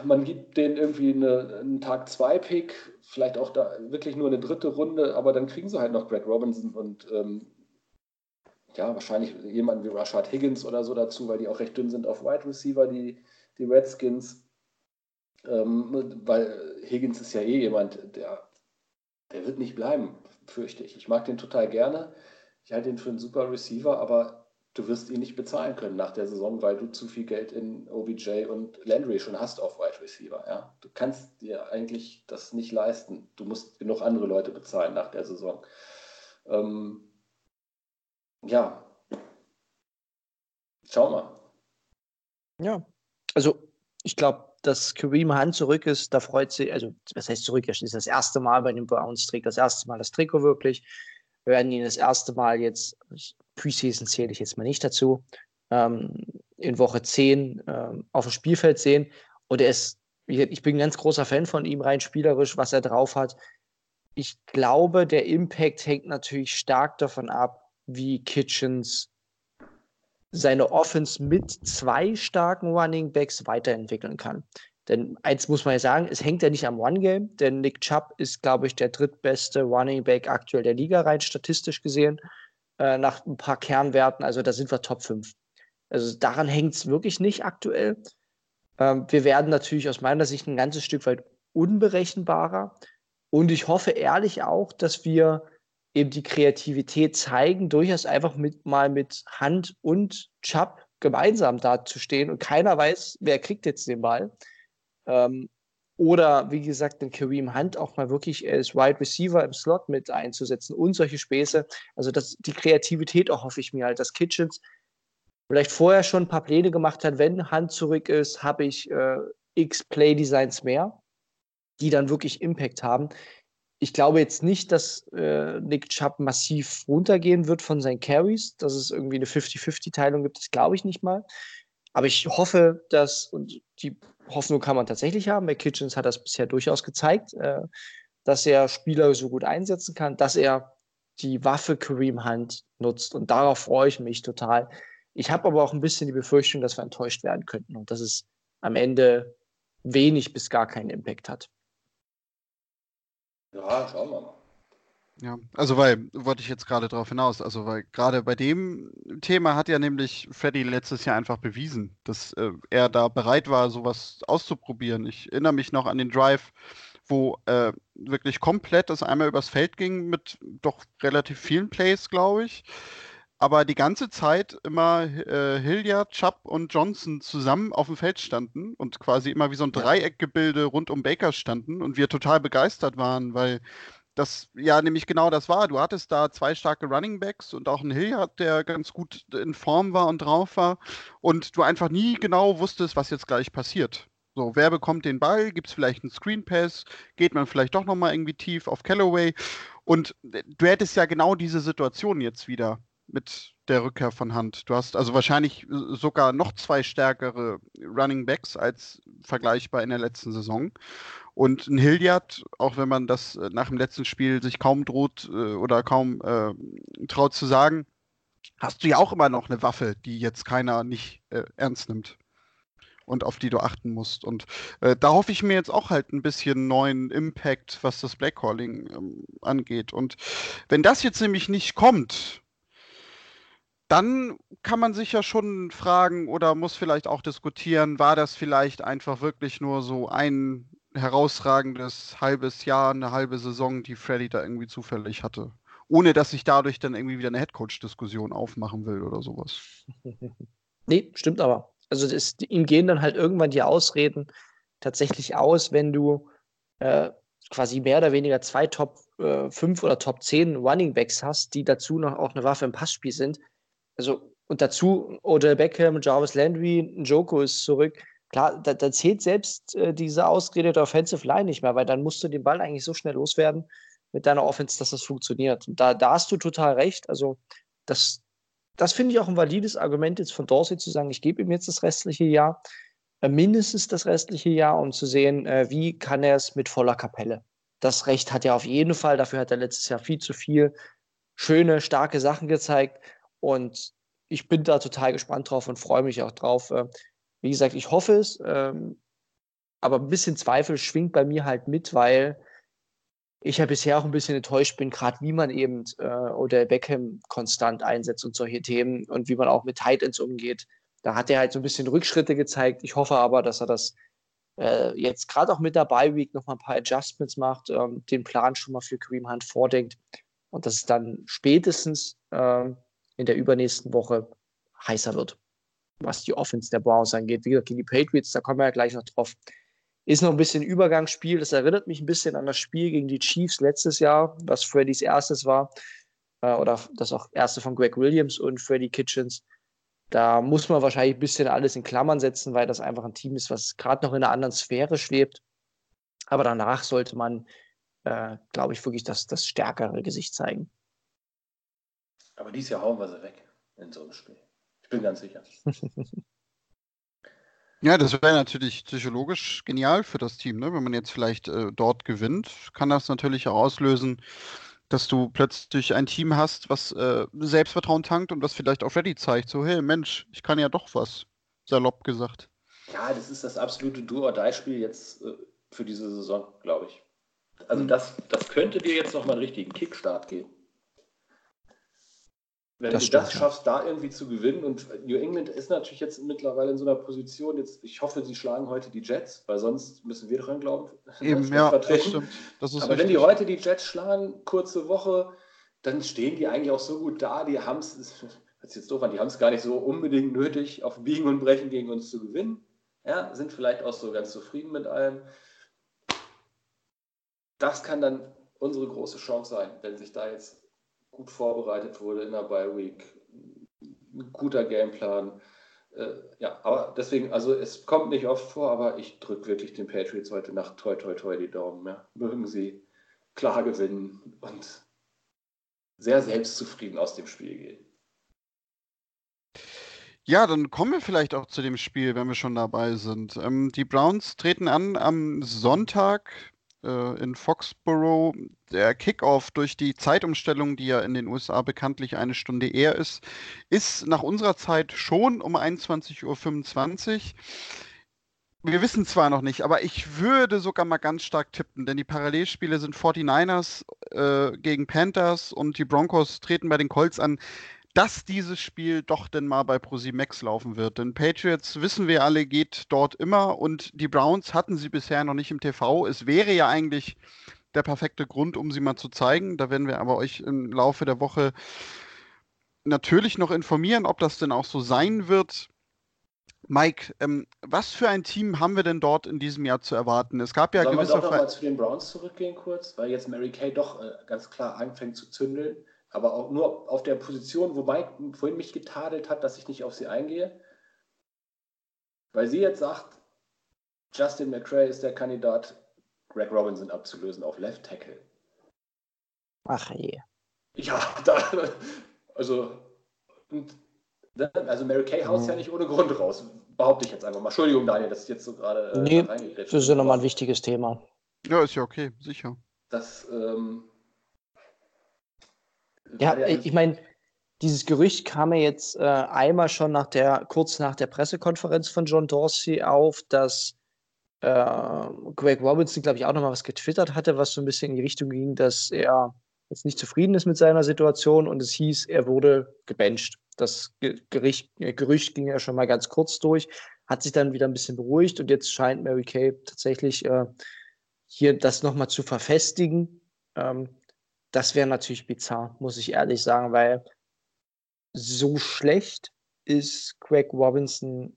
man gibt denen irgendwie eine, einen Tag 2 Pick, vielleicht auch da wirklich nur eine dritte Runde, aber dann kriegen sie halt noch Greg Robinson und ähm, ja, wahrscheinlich jemanden wie Rashad Higgins oder so dazu, weil die auch recht dünn sind auf Wide Receiver, die, die Redskins. Ähm, weil Higgins ist ja eh jemand, der, der wird nicht bleiben, fürchte ich. Ich mag den total gerne. Ich halte ihn für einen super Receiver, aber du wirst ihn nicht bezahlen können nach der Saison, weil du zu viel Geld in OBJ und Landry schon hast auf Wide Receiver. Ja? Du kannst dir eigentlich das nicht leisten. Du musst genug andere Leute bezahlen nach der Saison. Ähm, ja, schau mal. Ja, also ich glaube, dass Kareem Hunt zurück ist, da freut sich, also was heißt zurück, er ist das erste Mal bei den Browns, trägt das erste Mal das Trikot wirklich. Wir werden ihn das erste Mal jetzt, Preseason zähle ich jetzt mal nicht dazu, ähm, in Woche 10 ähm, auf dem Spielfeld sehen. Und er ist, ich bin ein ganz großer Fan von ihm, rein spielerisch, was er drauf hat. Ich glaube, der Impact hängt natürlich stark davon ab, wie Kitchens seine Offense mit zwei starken Running Backs weiterentwickeln kann. Denn eins muss man ja sagen, es hängt ja nicht am One-Game, denn Nick Chubb ist, glaube ich, der drittbeste Running Back aktuell der Liga, rein statistisch gesehen, äh, nach ein paar Kernwerten. Also da sind wir Top 5. Also daran hängt es wirklich nicht aktuell. Ähm, wir werden natürlich aus meiner Sicht ein ganzes Stück weit unberechenbarer. Und ich hoffe ehrlich auch, dass wir eben die Kreativität zeigen, durchaus einfach mit, mal mit Hand und Chubb gemeinsam dazustehen und keiner weiß, wer kriegt jetzt den Ball. Ähm, oder wie gesagt, den Kareem Hunt auch mal wirklich als Wide Receiver im Slot mit einzusetzen und solche Späße. Also das, die Kreativität auch hoffe ich mir halt, dass Kitchens vielleicht vorher schon ein paar Pläne gemacht hat, wenn Hunt zurück ist, habe ich äh, x Play Designs mehr, die dann wirklich Impact haben ich glaube jetzt nicht, dass äh, Nick Chubb massiv runtergehen wird von seinen Carries, dass es irgendwie eine 50-50-Teilung gibt, das glaube ich nicht mal. Aber ich hoffe, dass, und die Hoffnung kann man tatsächlich haben, weil Kitchens hat das bisher durchaus gezeigt, äh, dass er Spieler so gut einsetzen kann, dass er die Waffe Kareem Hunt nutzt. Und darauf freue ich mich total. Ich habe aber auch ein bisschen die Befürchtung, dass wir enttäuscht werden könnten und dass es am Ende wenig bis gar keinen Impact hat. Ja, schauen wir mal. Ja, also weil, wollte ich jetzt gerade darauf hinaus, also weil gerade bei dem Thema hat ja nämlich Freddy letztes Jahr einfach bewiesen, dass äh, er da bereit war, sowas auszuprobieren. Ich erinnere mich noch an den Drive, wo äh, wirklich komplett das einmal übers Feld ging mit doch relativ vielen Plays, glaube ich aber die ganze Zeit immer äh, Hilliard, Chubb und Johnson zusammen auf dem Feld standen und quasi immer wie so ein Dreieckgebilde rund um Baker standen und wir total begeistert waren, weil das ja nämlich genau das war. Du hattest da zwei starke Running Backs und auch einen Hilliard, der ganz gut in Form war und drauf war und du einfach nie genau wusstest, was jetzt gleich passiert. So, wer bekommt den Ball? Gibt es vielleicht einen Screen Pass? Geht man vielleicht doch nochmal irgendwie tief auf Callaway? Und äh, du hättest ja genau diese Situation jetzt wieder mit der Rückkehr von Hand. Du hast also wahrscheinlich äh, sogar noch zwei stärkere Running Backs als vergleichbar in der letzten Saison. Und ein Hilliard, auch wenn man das äh, nach dem letzten Spiel sich kaum droht äh, oder kaum äh, traut zu sagen, hast du ja auch immer noch eine Waffe, die jetzt keiner nicht äh, ernst nimmt und auf die du achten musst. Und äh, da hoffe ich mir jetzt auch halt ein bisschen neuen Impact, was das Blackcalling ähm, angeht. Und wenn das jetzt nämlich nicht kommt, dann kann man sich ja schon fragen oder muss vielleicht auch diskutieren, war das vielleicht einfach wirklich nur so ein herausragendes halbes Jahr, eine halbe Saison, die Freddy da irgendwie zufällig hatte. Ohne dass ich dadurch dann irgendwie wieder eine Headcoach-Diskussion aufmachen will oder sowas. Nee, stimmt aber. Also das, ihm gehen dann halt irgendwann die Ausreden tatsächlich aus, wenn du äh, quasi mehr oder weniger zwei Top äh, 5 oder Top 10 Running Backs hast, die dazu noch auch eine Waffe im Passspiel sind. Also, und dazu Odell Beckham, Jarvis Landry, Joko ist zurück. Klar, da, da zählt selbst äh, diese ausgeredete Offensive Line nicht mehr, weil dann musst du den Ball eigentlich so schnell loswerden mit deiner Offense, dass das funktioniert. Und da, da hast du total recht. Also, das, das finde ich auch ein valides Argument jetzt von Dorsey zu sagen, ich gebe ihm jetzt das restliche Jahr, äh, mindestens das restliche Jahr, um zu sehen, äh, wie kann er es mit voller Kapelle. Das Recht hat er auf jeden Fall, dafür hat er letztes Jahr viel zu viel schöne, starke Sachen gezeigt und ich bin da total gespannt drauf und freue mich auch drauf. Wie gesagt, ich hoffe es, ähm, aber ein bisschen Zweifel schwingt bei mir halt mit, weil ich ja bisher auch ein bisschen enttäuscht bin, gerade wie man eben äh, Odell Beckham konstant einsetzt und solche Themen und wie man auch mit Titans umgeht. Da hat er halt so ein bisschen Rückschritte gezeigt. Ich hoffe aber, dass er das äh, jetzt gerade auch mit der Bye Week noch ein paar Adjustments macht, ähm, den Plan schon mal für Kareem Hunt vordenkt und dass es dann spätestens äh, in der übernächsten Woche heißer wird, was die Offense der Browns angeht. Wie gesagt, gegen die Patriots, da kommen wir ja gleich noch drauf. Ist noch ein bisschen Übergangsspiel. Das erinnert mich ein bisschen an das Spiel gegen die Chiefs letztes Jahr, was Freddys erstes war. Äh, oder das auch erste von Greg Williams und Freddy Kitchens. Da muss man wahrscheinlich ein bisschen alles in Klammern setzen, weil das einfach ein Team ist, was gerade noch in einer anderen Sphäre schwebt. Aber danach sollte man, äh, glaube ich, wirklich das, das stärkere Gesicht zeigen. Aber dies Jahr hauen wir sie weg in so einem Spiel. Ich bin ganz sicher. Ja, das wäre natürlich psychologisch genial für das Team, ne? Wenn man jetzt vielleicht äh, dort gewinnt, kann das natürlich auch auslösen, dass du plötzlich ein Team hast, was äh, Selbstvertrauen tankt und was vielleicht auch ready zeigt. So, hey Mensch, ich kann ja doch was, salopp gesagt. Ja, das ist das absolute Do-or-Die-Spiel jetzt äh, für diese Saison, glaube ich. Also mhm. das, das könnte dir jetzt nochmal einen richtigen Kickstart geben. Wenn das du stimmt, das schaffst, ja. da irgendwie zu gewinnen und New England ist natürlich jetzt mittlerweile in so einer Position, jetzt, ich hoffe, sie schlagen heute die Jets, weil sonst müssen wir dran glauben. Eben, ja, das stimmt. Das Aber richtig. wenn die heute die Jets schlagen, kurze Woche, dann stehen die eigentlich auch so gut da, die haben es, das jetzt doof an, die haben es gar nicht so unbedingt nötig, auf Biegen und Brechen gegen uns zu gewinnen. Ja, sind vielleicht auch so ganz zufrieden mit allem. Das kann dann unsere große Chance sein, wenn sich da jetzt gut vorbereitet wurde in der Bye Week, ein guter Gameplan. Äh, ja, aber deswegen, also es kommt nicht oft vor, aber ich drücke wirklich den Patriots heute Nacht toi toi toi die Daumen. Ja. Mögen sie klar gewinnen und sehr selbstzufrieden aus dem Spiel gehen. Ja, dann kommen wir vielleicht auch zu dem Spiel, wenn wir schon dabei sind. Ähm, die Browns treten an am Sonntag äh, in Foxborough. Der Kickoff durch die Zeitumstellung, die ja in den USA bekanntlich eine Stunde eher ist, ist nach unserer Zeit schon um 21.25 Uhr. Wir wissen zwar noch nicht, aber ich würde sogar mal ganz stark tippen, denn die Parallelspiele sind 49ers äh, gegen Panthers und die Broncos treten bei den Colts an dass dieses Spiel doch denn mal bei ProSimax laufen wird. Denn Patriots, wissen wir alle, geht dort immer und die Browns hatten sie bisher noch nicht im TV. Es wäre ja eigentlich der perfekte Grund, um sie mal zu zeigen. Da werden wir aber euch im Laufe der Woche natürlich noch informieren, ob das denn auch so sein wird. Mike, ähm, was für ein Team haben wir denn dort in diesem Jahr zu erwarten? Es gab ja Sollen gewisse. Wir doch nochmal zu den Browns zurückgehen kurz, weil jetzt Mary Kay doch äh, ganz klar anfängt zu zündeln aber auch nur auf der Position, wo Mike vorhin mich getadelt hat, dass ich nicht auf sie eingehe. Weil sie jetzt sagt, Justin McRae ist der Kandidat, Greg Robinson abzulösen auf Left Tackle. Ach je. Ja, da, also, und, also Mary Kay haust mhm. ja nicht ohne Grund raus, behaupte ich jetzt einfach mal. Entschuldigung, Daniel, dass ich jetzt so gerade äh, nee, Das ist ja nochmal ein wichtiges Thema. Ja, ist ja okay, sicher. Das, ähm, ja, ich meine, dieses Gerücht kam ja jetzt äh, einmal schon nach der, kurz nach der Pressekonferenz von John Dorsey auf, dass äh, Greg Robinson, glaube ich, auch nochmal was getwittert hatte, was so ein bisschen in die Richtung ging, dass er jetzt nicht zufrieden ist mit seiner Situation und es hieß, er wurde gebencht. Das Gericht, äh, Gerücht ging ja schon mal ganz kurz durch, hat sich dann wieder ein bisschen beruhigt und jetzt scheint Mary Kay tatsächlich äh, hier das nochmal zu verfestigen. Ähm, das wäre natürlich bizarr, muss ich ehrlich sagen, weil so schlecht ist Craig Robinson,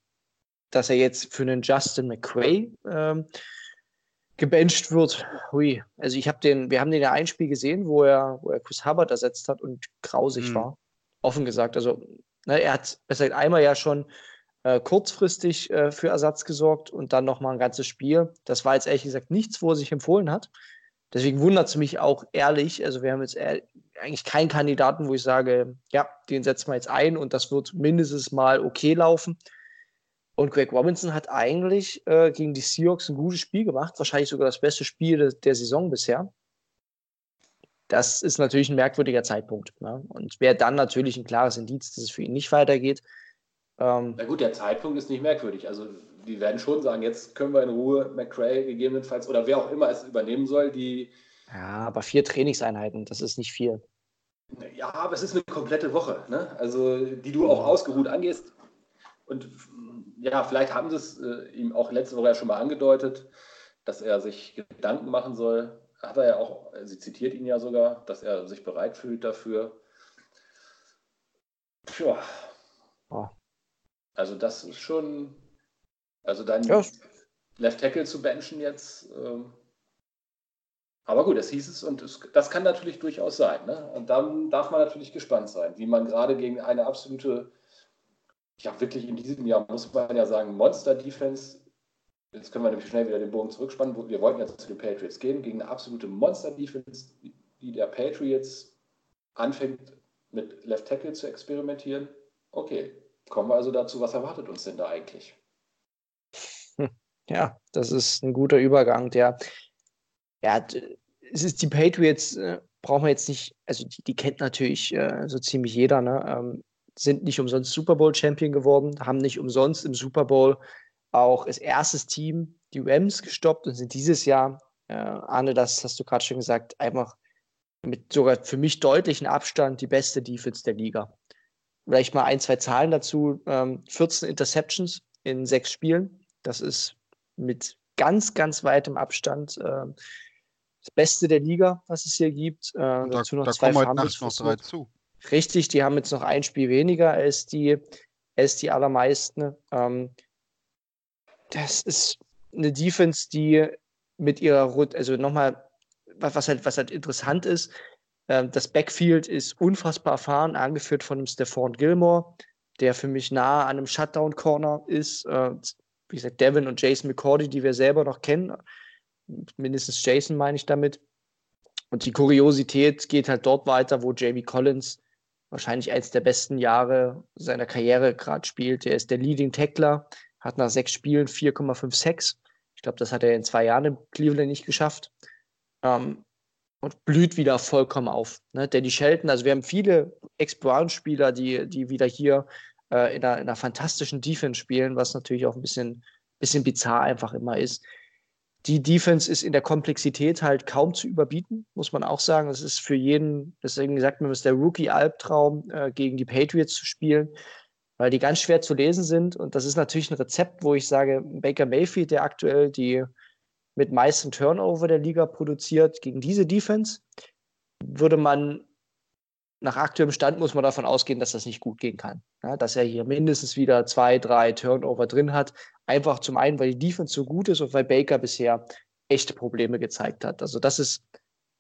dass er jetzt für einen Justin McQuay ähm, gebencht wird. Hui. Also ich habe den, wir haben den ja ein Spiel gesehen, wo er, wo er Chris Hubbard ersetzt hat und grausig mhm. war. Offen gesagt. Also ne, er hat besser gesagt einmal ja schon äh, kurzfristig äh, für Ersatz gesorgt und dann nochmal ein ganzes Spiel. Das war jetzt ehrlich gesagt nichts, wo er sich empfohlen hat. Deswegen wundert es mich auch ehrlich. Also wir haben jetzt eigentlich keinen Kandidaten, wo ich sage, ja, den setzen wir jetzt ein und das wird mindestens mal okay laufen. Und Greg Robinson hat eigentlich äh, gegen die Seahawks ein gutes Spiel gemacht, wahrscheinlich sogar das beste Spiel de der Saison bisher. Das ist natürlich ein merkwürdiger Zeitpunkt. Ne? Und wäre dann natürlich ein klares Indiz, dass es für ihn nicht weitergeht. Ähm, Na gut, der Zeitpunkt ist nicht merkwürdig. Also die werden schon sagen, jetzt können wir in Ruhe McRae gegebenenfalls oder wer auch immer es übernehmen soll, die. Ja, aber vier Trainingseinheiten, das ist nicht viel. Ja, aber es ist eine komplette Woche, ne? Also die du auch ausgeruht angehst. Und ja, vielleicht haben sie es äh, ihm auch letzte Woche ja schon mal angedeutet, dass er sich Gedanken machen soll. Hat er ja auch, sie zitiert ihn ja sogar, dass er sich bereit fühlt dafür. Tja. Oh. Also das ist schon, also dein ja. Left Tackle zu benchen jetzt. Ähm, aber gut, das hieß es und es, das kann natürlich durchaus sein. Ne? Und dann darf man natürlich gespannt sein, wie man gerade gegen eine absolute, ja wirklich in diesem Jahr muss man ja sagen, Monster-Defense, jetzt können wir nämlich schnell wieder den Bogen zurückspannen, wir wollten ja zu den Patriots gehen, gegen eine absolute Monster-Defense, die der Patriots anfängt mit Left Tackle zu experimentieren. Okay, kommen wir also dazu, was erwartet uns denn da eigentlich? Ja, das ist ein guter Übergang. Der, ja, es ist die Patriots, äh, brauchen wir jetzt nicht, also die, die kennt natürlich äh, so ziemlich jeder, ne? Ähm, sind nicht umsonst Super Bowl Champion geworden, haben nicht umsonst im Super Bowl auch als erstes Team die Rams gestoppt und sind dieses Jahr, äh, Arne, das hast du gerade schon gesagt, einfach mit sogar für mich deutlichen Abstand die beste Defense der Liga. Vielleicht mal ein, zwei Zahlen dazu. Ähm, 14 Interceptions in sechs Spielen. Das ist mit ganz, ganz weitem Abstand äh, das Beste der Liga, was es hier gibt. Äh, da, dazu noch da zwei kommen heute noch drei zu. Richtig, die haben jetzt noch ein Spiel weniger als die, als die allermeisten. Ähm, das ist eine Defense, die mit ihrer, also nochmal, was halt, was halt interessant ist, äh, das Backfield ist unfassbar erfahren, angeführt von dem Stephon Gilmore, der für mich nah an einem Shutdown-Corner ist. Äh, wie gesagt, Devin und Jason McCordy, die wir selber noch kennen. Mindestens Jason meine ich damit. Und die Kuriosität geht halt dort weiter, wo Jamie Collins wahrscheinlich eins der besten Jahre seiner Karriere gerade spielt. Er ist der Leading Tackler, hat nach sechs Spielen 4,56. Ich glaube, das hat er in zwei Jahren in Cleveland nicht geschafft. Ähm, und blüht wieder vollkommen auf. Ne? Danny Shelton, also wir haben viele Ex-Brown-Spieler, die, die wieder hier äh, in, einer, in, einer, fantastischen Defense spielen, was natürlich auch ein bisschen, bisschen bizarr einfach immer ist. Die Defense ist in der Komplexität halt kaum zu überbieten, muss man auch sagen. Es ist für jeden, deswegen sagt man, es ist der Rookie-Albtraum, äh, gegen die Patriots zu spielen, weil die ganz schwer zu lesen sind. Und das ist natürlich ein Rezept, wo ich sage, Baker Mayfield, der aktuell die mit meisten Turnover der Liga produziert, gegen diese Defense, würde man nach aktuellem Stand muss man davon ausgehen, dass das nicht gut gehen kann. Ja, dass er hier mindestens wieder zwei, drei Turnover drin hat. Einfach zum einen, weil die Defense so gut ist und weil Baker bisher echte Probleme gezeigt hat. Also das ist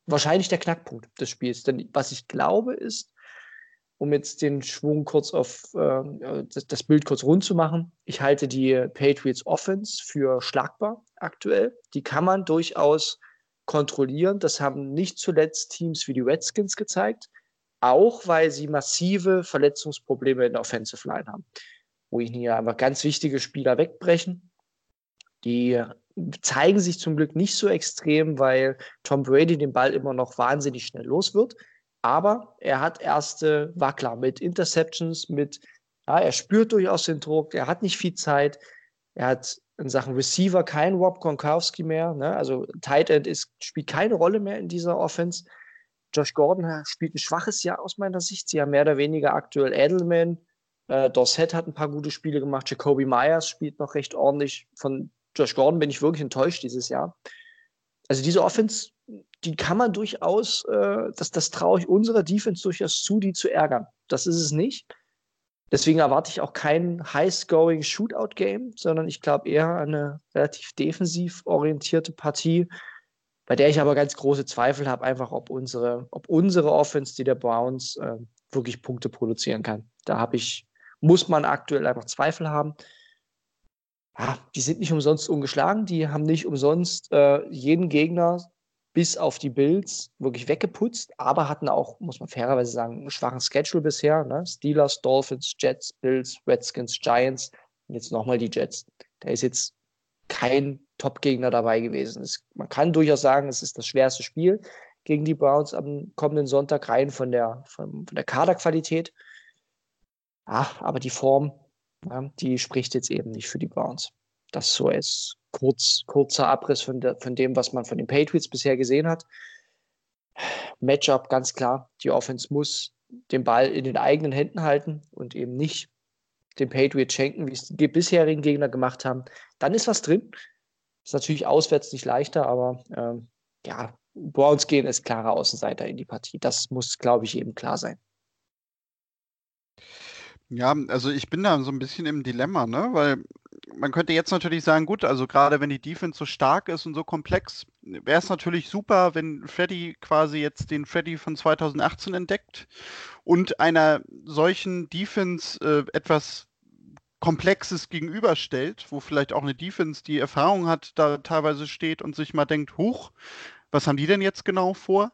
wahrscheinlich der Knackpunkt des Spiels. Denn was ich glaube ist, um jetzt den Schwung kurz auf äh, das, das, Bild kurz rund zu machen, ich halte die Patriots Offense für schlagbar aktuell. Die kann man durchaus kontrollieren. Das haben nicht zuletzt Teams wie die Redskins gezeigt auch weil sie massive Verletzungsprobleme in der Offensive Line haben. Wo ich hier einfach ganz wichtige Spieler wegbrechen. Die zeigen sich zum Glück nicht so extrem, weil Tom Brady den Ball immer noch wahnsinnig schnell los wird. Aber er hat erste Wackler mit Interceptions, mit, ja, er spürt durchaus den Druck, er hat nicht viel Zeit. Er hat in Sachen Receiver keinen Rob Gronkowski mehr. Ne? Also Tight End ist, spielt keine Rolle mehr in dieser Offense. Josh Gordon spielt ein schwaches Jahr aus meiner Sicht. Sie haben mehr oder weniger aktuell Edelman. Äh, Dorsett hat ein paar gute Spiele gemacht. Jacoby Myers spielt noch recht ordentlich. Von Josh Gordon bin ich wirklich enttäuscht dieses Jahr. Also diese Offense, die kann man durchaus, äh, das, das traue ich unserer Defense durchaus zu, die zu ärgern. Das ist es nicht. Deswegen erwarte ich auch kein high-scoring Shootout-Game, sondern ich glaube eher eine relativ defensiv orientierte Partie, bei der ich aber ganz große Zweifel habe, einfach ob unsere, ob unsere Offense, die der Browns, äh, wirklich Punkte produzieren kann. Da habe ich, muss man aktuell einfach Zweifel haben. Ja, die sind nicht umsonst ungeschlagen, die haben nicht umsonst äh, jeden Gegner bis auf die Bills wirklich weggeputzt, aber hatten auch, muss man fairerweise sagen, einen schwachen Schedule bisher. Ne? Steelers, Dolphins, Jets, Bills, Redskins, Giants und jetzt nochmal die Jets. Da ist jetzt kein Top-Gegner dabei gewesen. Es, man kann durchaus sagen, es ist das schwerste Spiel gegen die Browns am kommenden Sonntag rein von der, von, von der Kaderqualität. Ah, aber die Form, ja, die spricht jetzt eben nicht für die Browns. Das so ist kurz, kurzer Abriss von, der, von dem, was man von den Patriots bisher gesehen hat. Matchup ganz klar. Die Offense muss den Ball in den eigenen Händen halten und eben nicht den Patriots schenken, wie es die bisherigen Gegner gemacht haben. Dann ist was drin. Ist natürlich auswärts nicht leichter, aber ähm, ja, Browns gehen als klarer Außenseiter in die Partie. Das muss, glaube ich, eben klar sein. Ja, also ich bin da so ein bisschen im Dilemma, ne? Weil man könnte jetzt natürlich sagen, gut, also gerade wenn die Defense so stark ist und so komplex, wäre es natürlich super, wenn Freddy quasi jetzt den Freddy von 2018 entdeckt und einer solchen Defense äh, etwas Komplexes gegenüberstellt, wo vielleicht auch eine Defense, die Erfahrung hat, da teilweise steht und sich mal denkt, huch, was haben die denn jetzt genau vor?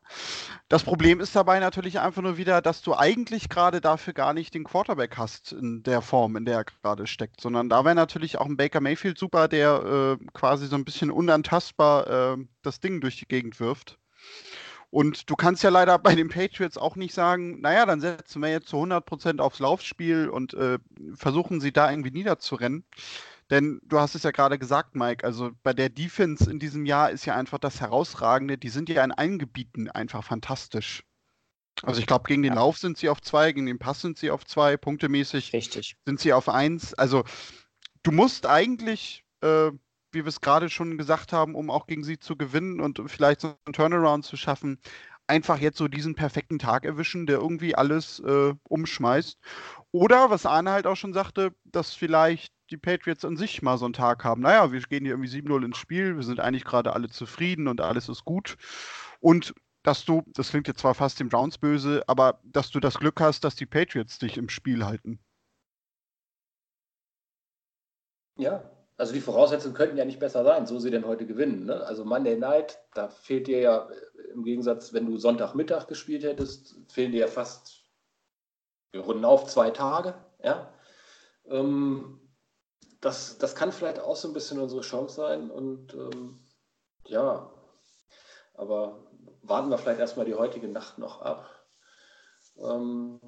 Das Problem ist dabei natürlich einfach nur wieder, dass du eigentlich gerade dafür gar nicht den Quarterback hast in der Form, in der er gerade steckt, sondern da wäre natürlich auch ein Baker Mayfield super, der äh, quasi so ein bisschen unantastbar äh, das Ding durch die Gegend wirft. Und du kannst ja leider bei den Patriots auch nicht sagen, naja, dann setzen wir jetzt zu 100% aufs Laufspiel und äh, versuchen sie da irgendwie niederzurennen. Denn du hast es ja gerade gesagt, Mike, also bei der Defense in diesem Jahr ist ja einfach das Herausragende, die sind ja in allen Gebieten einfach fantastisch. Also ich glaube, gegen den ja. Lauf sind sie auf zwei, gegen den Pass sind sie auf zwei, punktemäßig Richtig. sind sie auf eins. Also du musst eigentlich, äh, wie wir es gerade schon gesagt haben, um auch gegen sie zu gewinnen und vielleicht so einen Turnaround zu schaffen, einfach jetzt so diesen perfekten Tag erwischen, der irgendwie alles äh, umschmeißt. Oder, was Arne halt auch schon sagte, dass vielleicht die Patriots an sich mal so einen Tag haben. Naja, wir gehen hier irgendwie 7-0 ins Spiel, wir sind eigentlich gerade alle zufrieden und alles ist gut. Und dass du, das klingt jetzt zwar fast dem Browns böse, aber dass du das Glück hast, dass die Patriots dich im Spiel halten. Ja, also die Voraussetzungen könnten ja nicht besser sein, so sie denn heute gewinnen. Ne? Also Monday Night, da fehlt dir ja im Gegensatz, wenn du Sonntagmittag gespielt hättest, fehlen dir ja fast, wir runden auf zwei Tage. Ja? Ähm, das, das kann vielleicht auch so ein bisschen unsere Chance sein. Und ähm, ja, aber warten wir vielleicht erstmal die heutige Nacht noch ab. Ähm,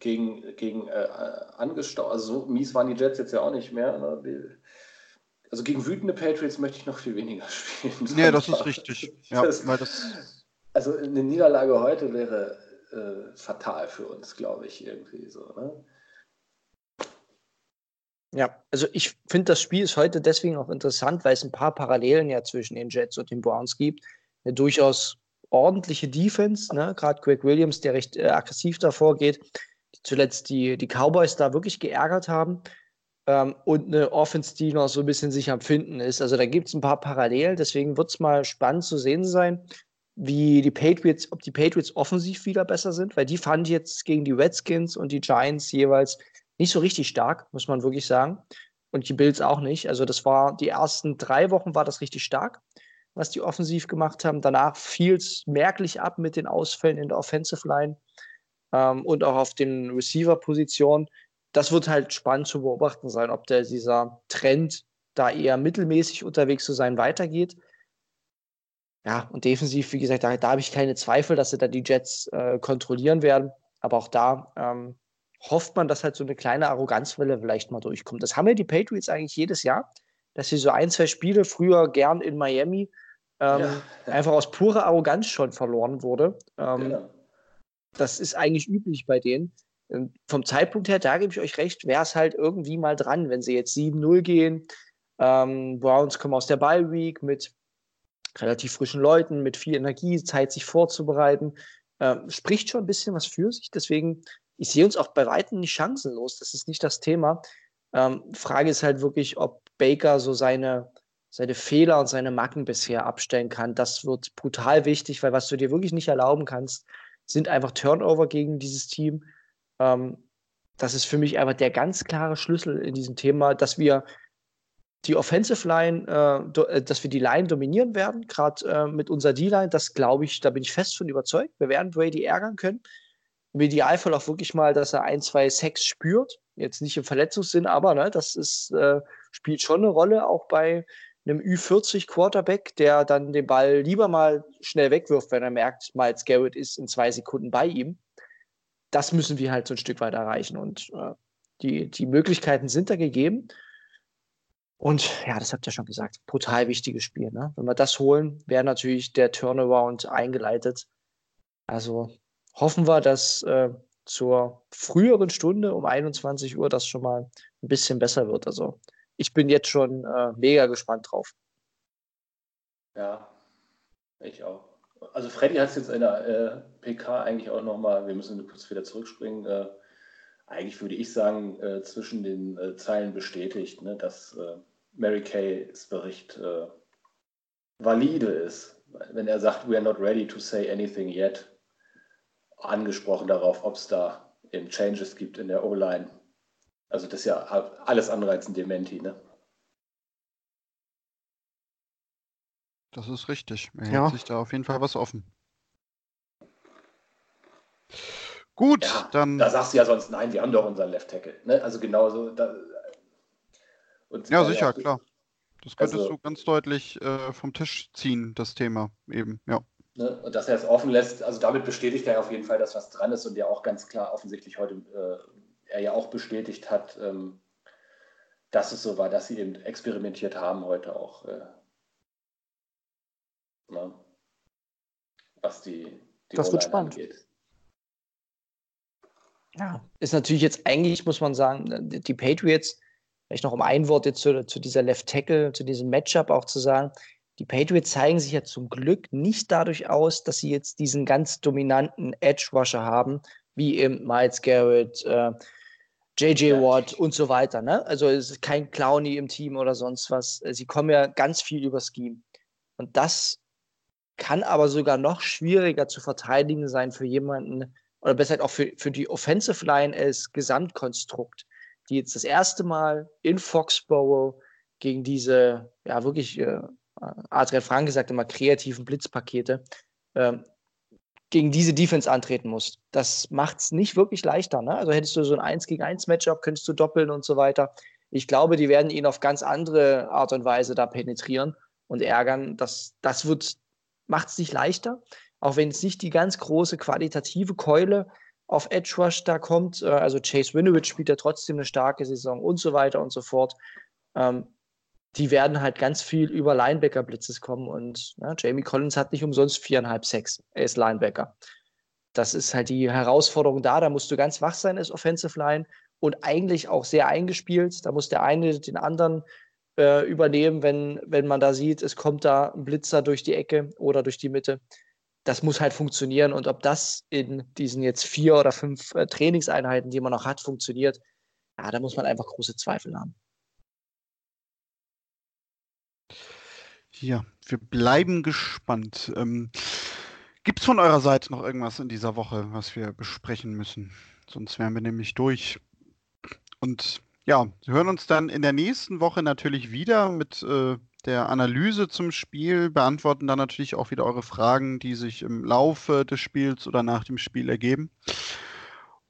gegen gegen äh, angestaucht, also so mies waren die Jets jetzt ja auch nicht mehr. Ne? Die, also gegen wütende Patriots möchte ich noch viel weniger spielen. Ja, das ist richtig. Ja, das, das also eine Niederlage heute wäre äh, fatal für uns, glaube ich, irgendwie so. Ne? Ja, also ich finde, das Spiel ist heute deswegen auch interessant, weil es ein paar Parallelen ja zwischen den Jets und den Browns gibt. Eine durchaus ordentliche Defense, ne? gerade Greg Williams, der recht äh, aggressiv davor geht, die zuletzt die, die Cowboys da wirklich geärgert haben. Ähm, und eine Offense, die noch so ein bisschen sich am Finden ist. Also da gibt es ein paar Parallelen, deswegen wird es mal spannend zu sehen sein, wie die Patriots, ob die Patriots offensiv wieder besser sind, weil die fand jetzt gegen die Redskins und die Giants jeweils nicht so richtig stark, muss man wirklich sagen. Und die Bills auch nicht. Also das war, die ersten drei Wochen war das richtig stark, was die offensiv gemacht haben. Danach fiel es merklich ab mit den Ausfällen in der Offensive Line ähm, und auch auf den Receiver-Positionen. Das wird halt spannend zu beobachten sein, ob der, dieser Trend, da eher mittelmäßig unterwegs zu sein, weitergeht. Ja, und defensiv, wie gesagt, da, da habe ich keine Zweifel, dass sie da die Jets äh, kontrollieren werden. Aber auch da ähm, hofft man, dass halt so eine kleine Arroganzwelle vielleicht mal durchkommt. Das haben ja die Patriots eigentlich jedes Jahr, dass sie so ein, zwei Spiele früher gern in Miami ähm, ja. einfach aus purer Arroganz schon verloren wurde. Ähm, ja. Das ist eigentlich üblich bei denen. Und vom Zeitpunkt her, da gebe ich euch recht, wäre es halt irgendwie mal dran, wenn sie jetzt 7-0 gehen. Ähm, Browns kommen aus der Bye Week mit relativ frischen Leuten, mit viel Energie, Zeit, sich vorzubereiten. Ähm, spricht schon ein bisschen was für sich. Deswegen ich sehe uns auch bei weitem nicht chancenlos. Das ist nicht das Thema. Ähm, Frage ist halt wirklich, ob Baker so seine, seine Fehler und seine Macken bisher abstellen kann. Das wird brutal wichtig, weil was du dir wirklich nicht erlauben kannst, sind einfach Turnover gegen dieses Team. Ähm, das ist für mich einfach der ganz klare Schlüssel in diesem Thema, dass wir die Offensive Line, äh, äh dass wir die Line dominieren werden, gerade äh, mit unserer D-Line, das glaube ich, da bin ich fest von überzeugt. Wir werden Brady ärgern können. Im Idealfall auch wirklich mal, dass er ein, zwei Sex spürt. Jetzt nicht im Verletzungssinn, aber ne, das ist, äh, spielt schon eine Rolle, auch bei einem Ü40 Quarterback, der dann den Ball lieber mal schnell wegwirft, wenn er merkt, Miles Garrett ist in zwei Sekunden bei ihm. Das müssen wir halt so ein Stück weit erreichen. Und äh, die, die Möglichkeiten sind da gegeben. Und ja, das habt ihr schon gesagt, brutal wichtiges Spiel. Ne? Wenn wir das holen, wäre natürlich der Turnaround eingeleitet. Also hoffen wir, dass äh, zur früheren Stunde um 21 Uhr das schon mal ein bisschen besser wird. Also ich bin jetzt schon äh, mega gespannt drauf. Ja, ich auch. Also Freddy hat es jetzt in der äh, PK eigentlich auch nochmal, wir müssen kurz wieder zurückspringen, äh, eigentlich würde ich sagen, äh, zwischen den äh, Zeilen bestätigt, ne, dass äh, Mary Kays Bericht valide ist. Wenn er sagt, we are not ready to say anything yet, angesprochen darauf, ob es da eben Changes gibt in der O-Line also das ist ja alles ein Dementi, ne? Das ist richtig. Er ja. hält sich da auf jeden Fall was offen. Gut, ja, dann. Da sagst du ja sonst, nein, wir haben doch unseren Left Tackle. Ne? Also genauso. Da, und, ja, sicher, ja, klar. Das könntest also, du ganz deutlich äh, vom Tisch ziehen, das Thema eben, ja. Ne? Und dass er es offen lässt, also damit bestätigt er auf jeden Fall, dass was dran ist und ja auch ganz klar offensichtlich heute äh, er ja auch bestätigt hat, ähm, dass es so war, dass sie eben experimentiert haben heute auch, äh, ne, was die, die das wird spannend. Angeht. Ja, ist natürlich jetzt eigentlich, muss man sagen, die Patriots, vielleicht noch um ein Wort jetzt zu, zu dieser Left Tackle, zu diesem Matchup auch zu sagen, die Patriots zeigen sich ja zum Glück nicht dadurch aus, dass sie jetzt diesen ganz dominanten Edge Rusher haben, wie eben Miles Garrett, äh, JJ Watt und so weiter. Ne? Also es ist kein Clowny im Team oder sonst was. Sie kommen ja ganz viel über Scheme. Und das kann aber sogar noch schwieriger zu verteidigen sein für jemanden, oder besser auch für, für die Offensive Line als Gesamtkonstrukt, die jetzt das erste Mal in Foxborough gegen diese, ja wirklich, äh, Adrian Frank gesagt immer, kreativen Blitzpakete, äh, gegen diese Defense antreten musst. Das macht es nicht wirklich leichter. Ne? Also hättest du so ein 1 gegen 1 Matchup, könntest du doppeln und so weiter. Ich glaube, die werden ihn auf ganz andere Art und Weise da penetrieren und ärgern. Das, das wird, macht es nicht leichter, auch wenn es nicht die ganz große qualitative Keule auf Edge Rush da kommt. Äh, also Chase Winovich spielt ja trotzdem eine starke Saison und so weiter und so fort. Ähm, die werden halt ganz viel über Linebacker-Blitzes kommen und ja, Jamie Collins hat nicht umsonst viereinhalb Sex. Er ist Linebacker. Das ist halt die Herausforderung da. Da musst du ganz wach sein als Offensive Line und eigentlich auch sehr eingespielt. Da muss der eine den anderen äh, übernehmen, wenn, wenn man da sieht, es kommt da ein Blitzer durch die Ecke oder durch die Mitte. Das muss halt funktionieren. Und ob das in diesen jetzt vier oder fünf äh, Trainingseinheiten, die man noch hat, funktioniert, ja, da muss man einfach große Zweifel haben. Ja, wir bleiben gespannt. Ähm, Gibt es von eurer Seite noch irgendwas in dieser Woche, was wir besprechen müssen? Sonst wären wir nämlich durch. Und ja, wir hören uns dann in der nächsten Woche natürlich wieder mit äh, der Analyse zum Spiel, beantworten dann natürlich auch wieder eure Fragen, die sich im Laufe des Spiels oder nach dem Spiel ergeben.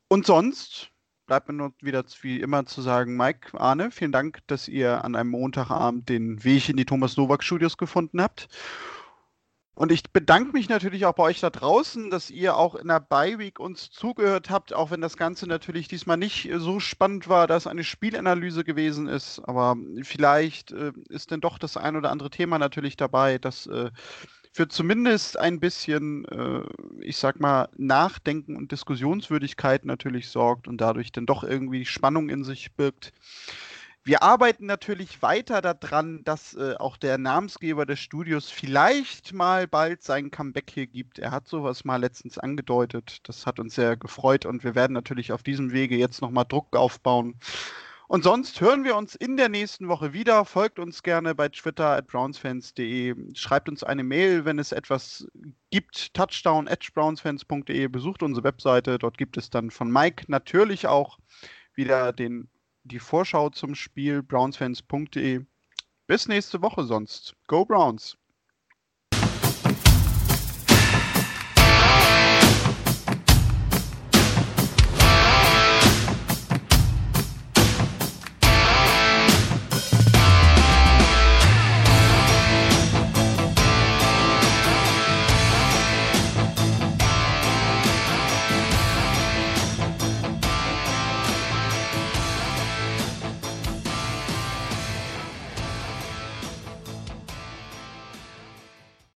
Und sonst bleibt mir nur wieder wie immer zu sagen, Mike, Arne, vielen Dank, dass ihr an einem Montagabend den Weg in die Thomas Nowak Studios gefunden habt. Und ich bedanke mich natürlich auch bei euch da draußen, dass ihr auch in der Bye-Week uns zugehört habt, auch wenn das Ganze natürlich diesmal nicht so spannend war, dass eine Spielanalyse gewesen ist. Aber vielleicht äh, ist denn doch das ein oder andere Thema natürlich dabei, das äh, für zumindest ein bisschen, äh, ich sag mal, Nachdenken und Diskussionswürdigkeit natürlich sorgt und dadurch dann doch irgendwie Spannung in sich birgt. Wir arbeiten natürlich weiter daran, dass äh, auch der Namensgeber des Studios vielleicht mal bald sein Comeback hier gibt. Er hat sowas mal letztens angedeutet. Das hat uns sehr gefreut und wir werden natürlich auf diesem Wege jetzt nochmal Druck aufbauen. Und sonst hören wir uns in der nächsten Woche wieder. Folgt uns gerne bei Twitter at brownsfans.de. Schreibt uns eine Mail, wenn es etwas gibt. Touchdown at brownsfans.de. Besucht unsere Webseite. Dort gibt es dann von Mike natürlich auch wieder den die Vorschau zum Spiel brownsfans.de. Bis nächste Woche sonst. Go Browns!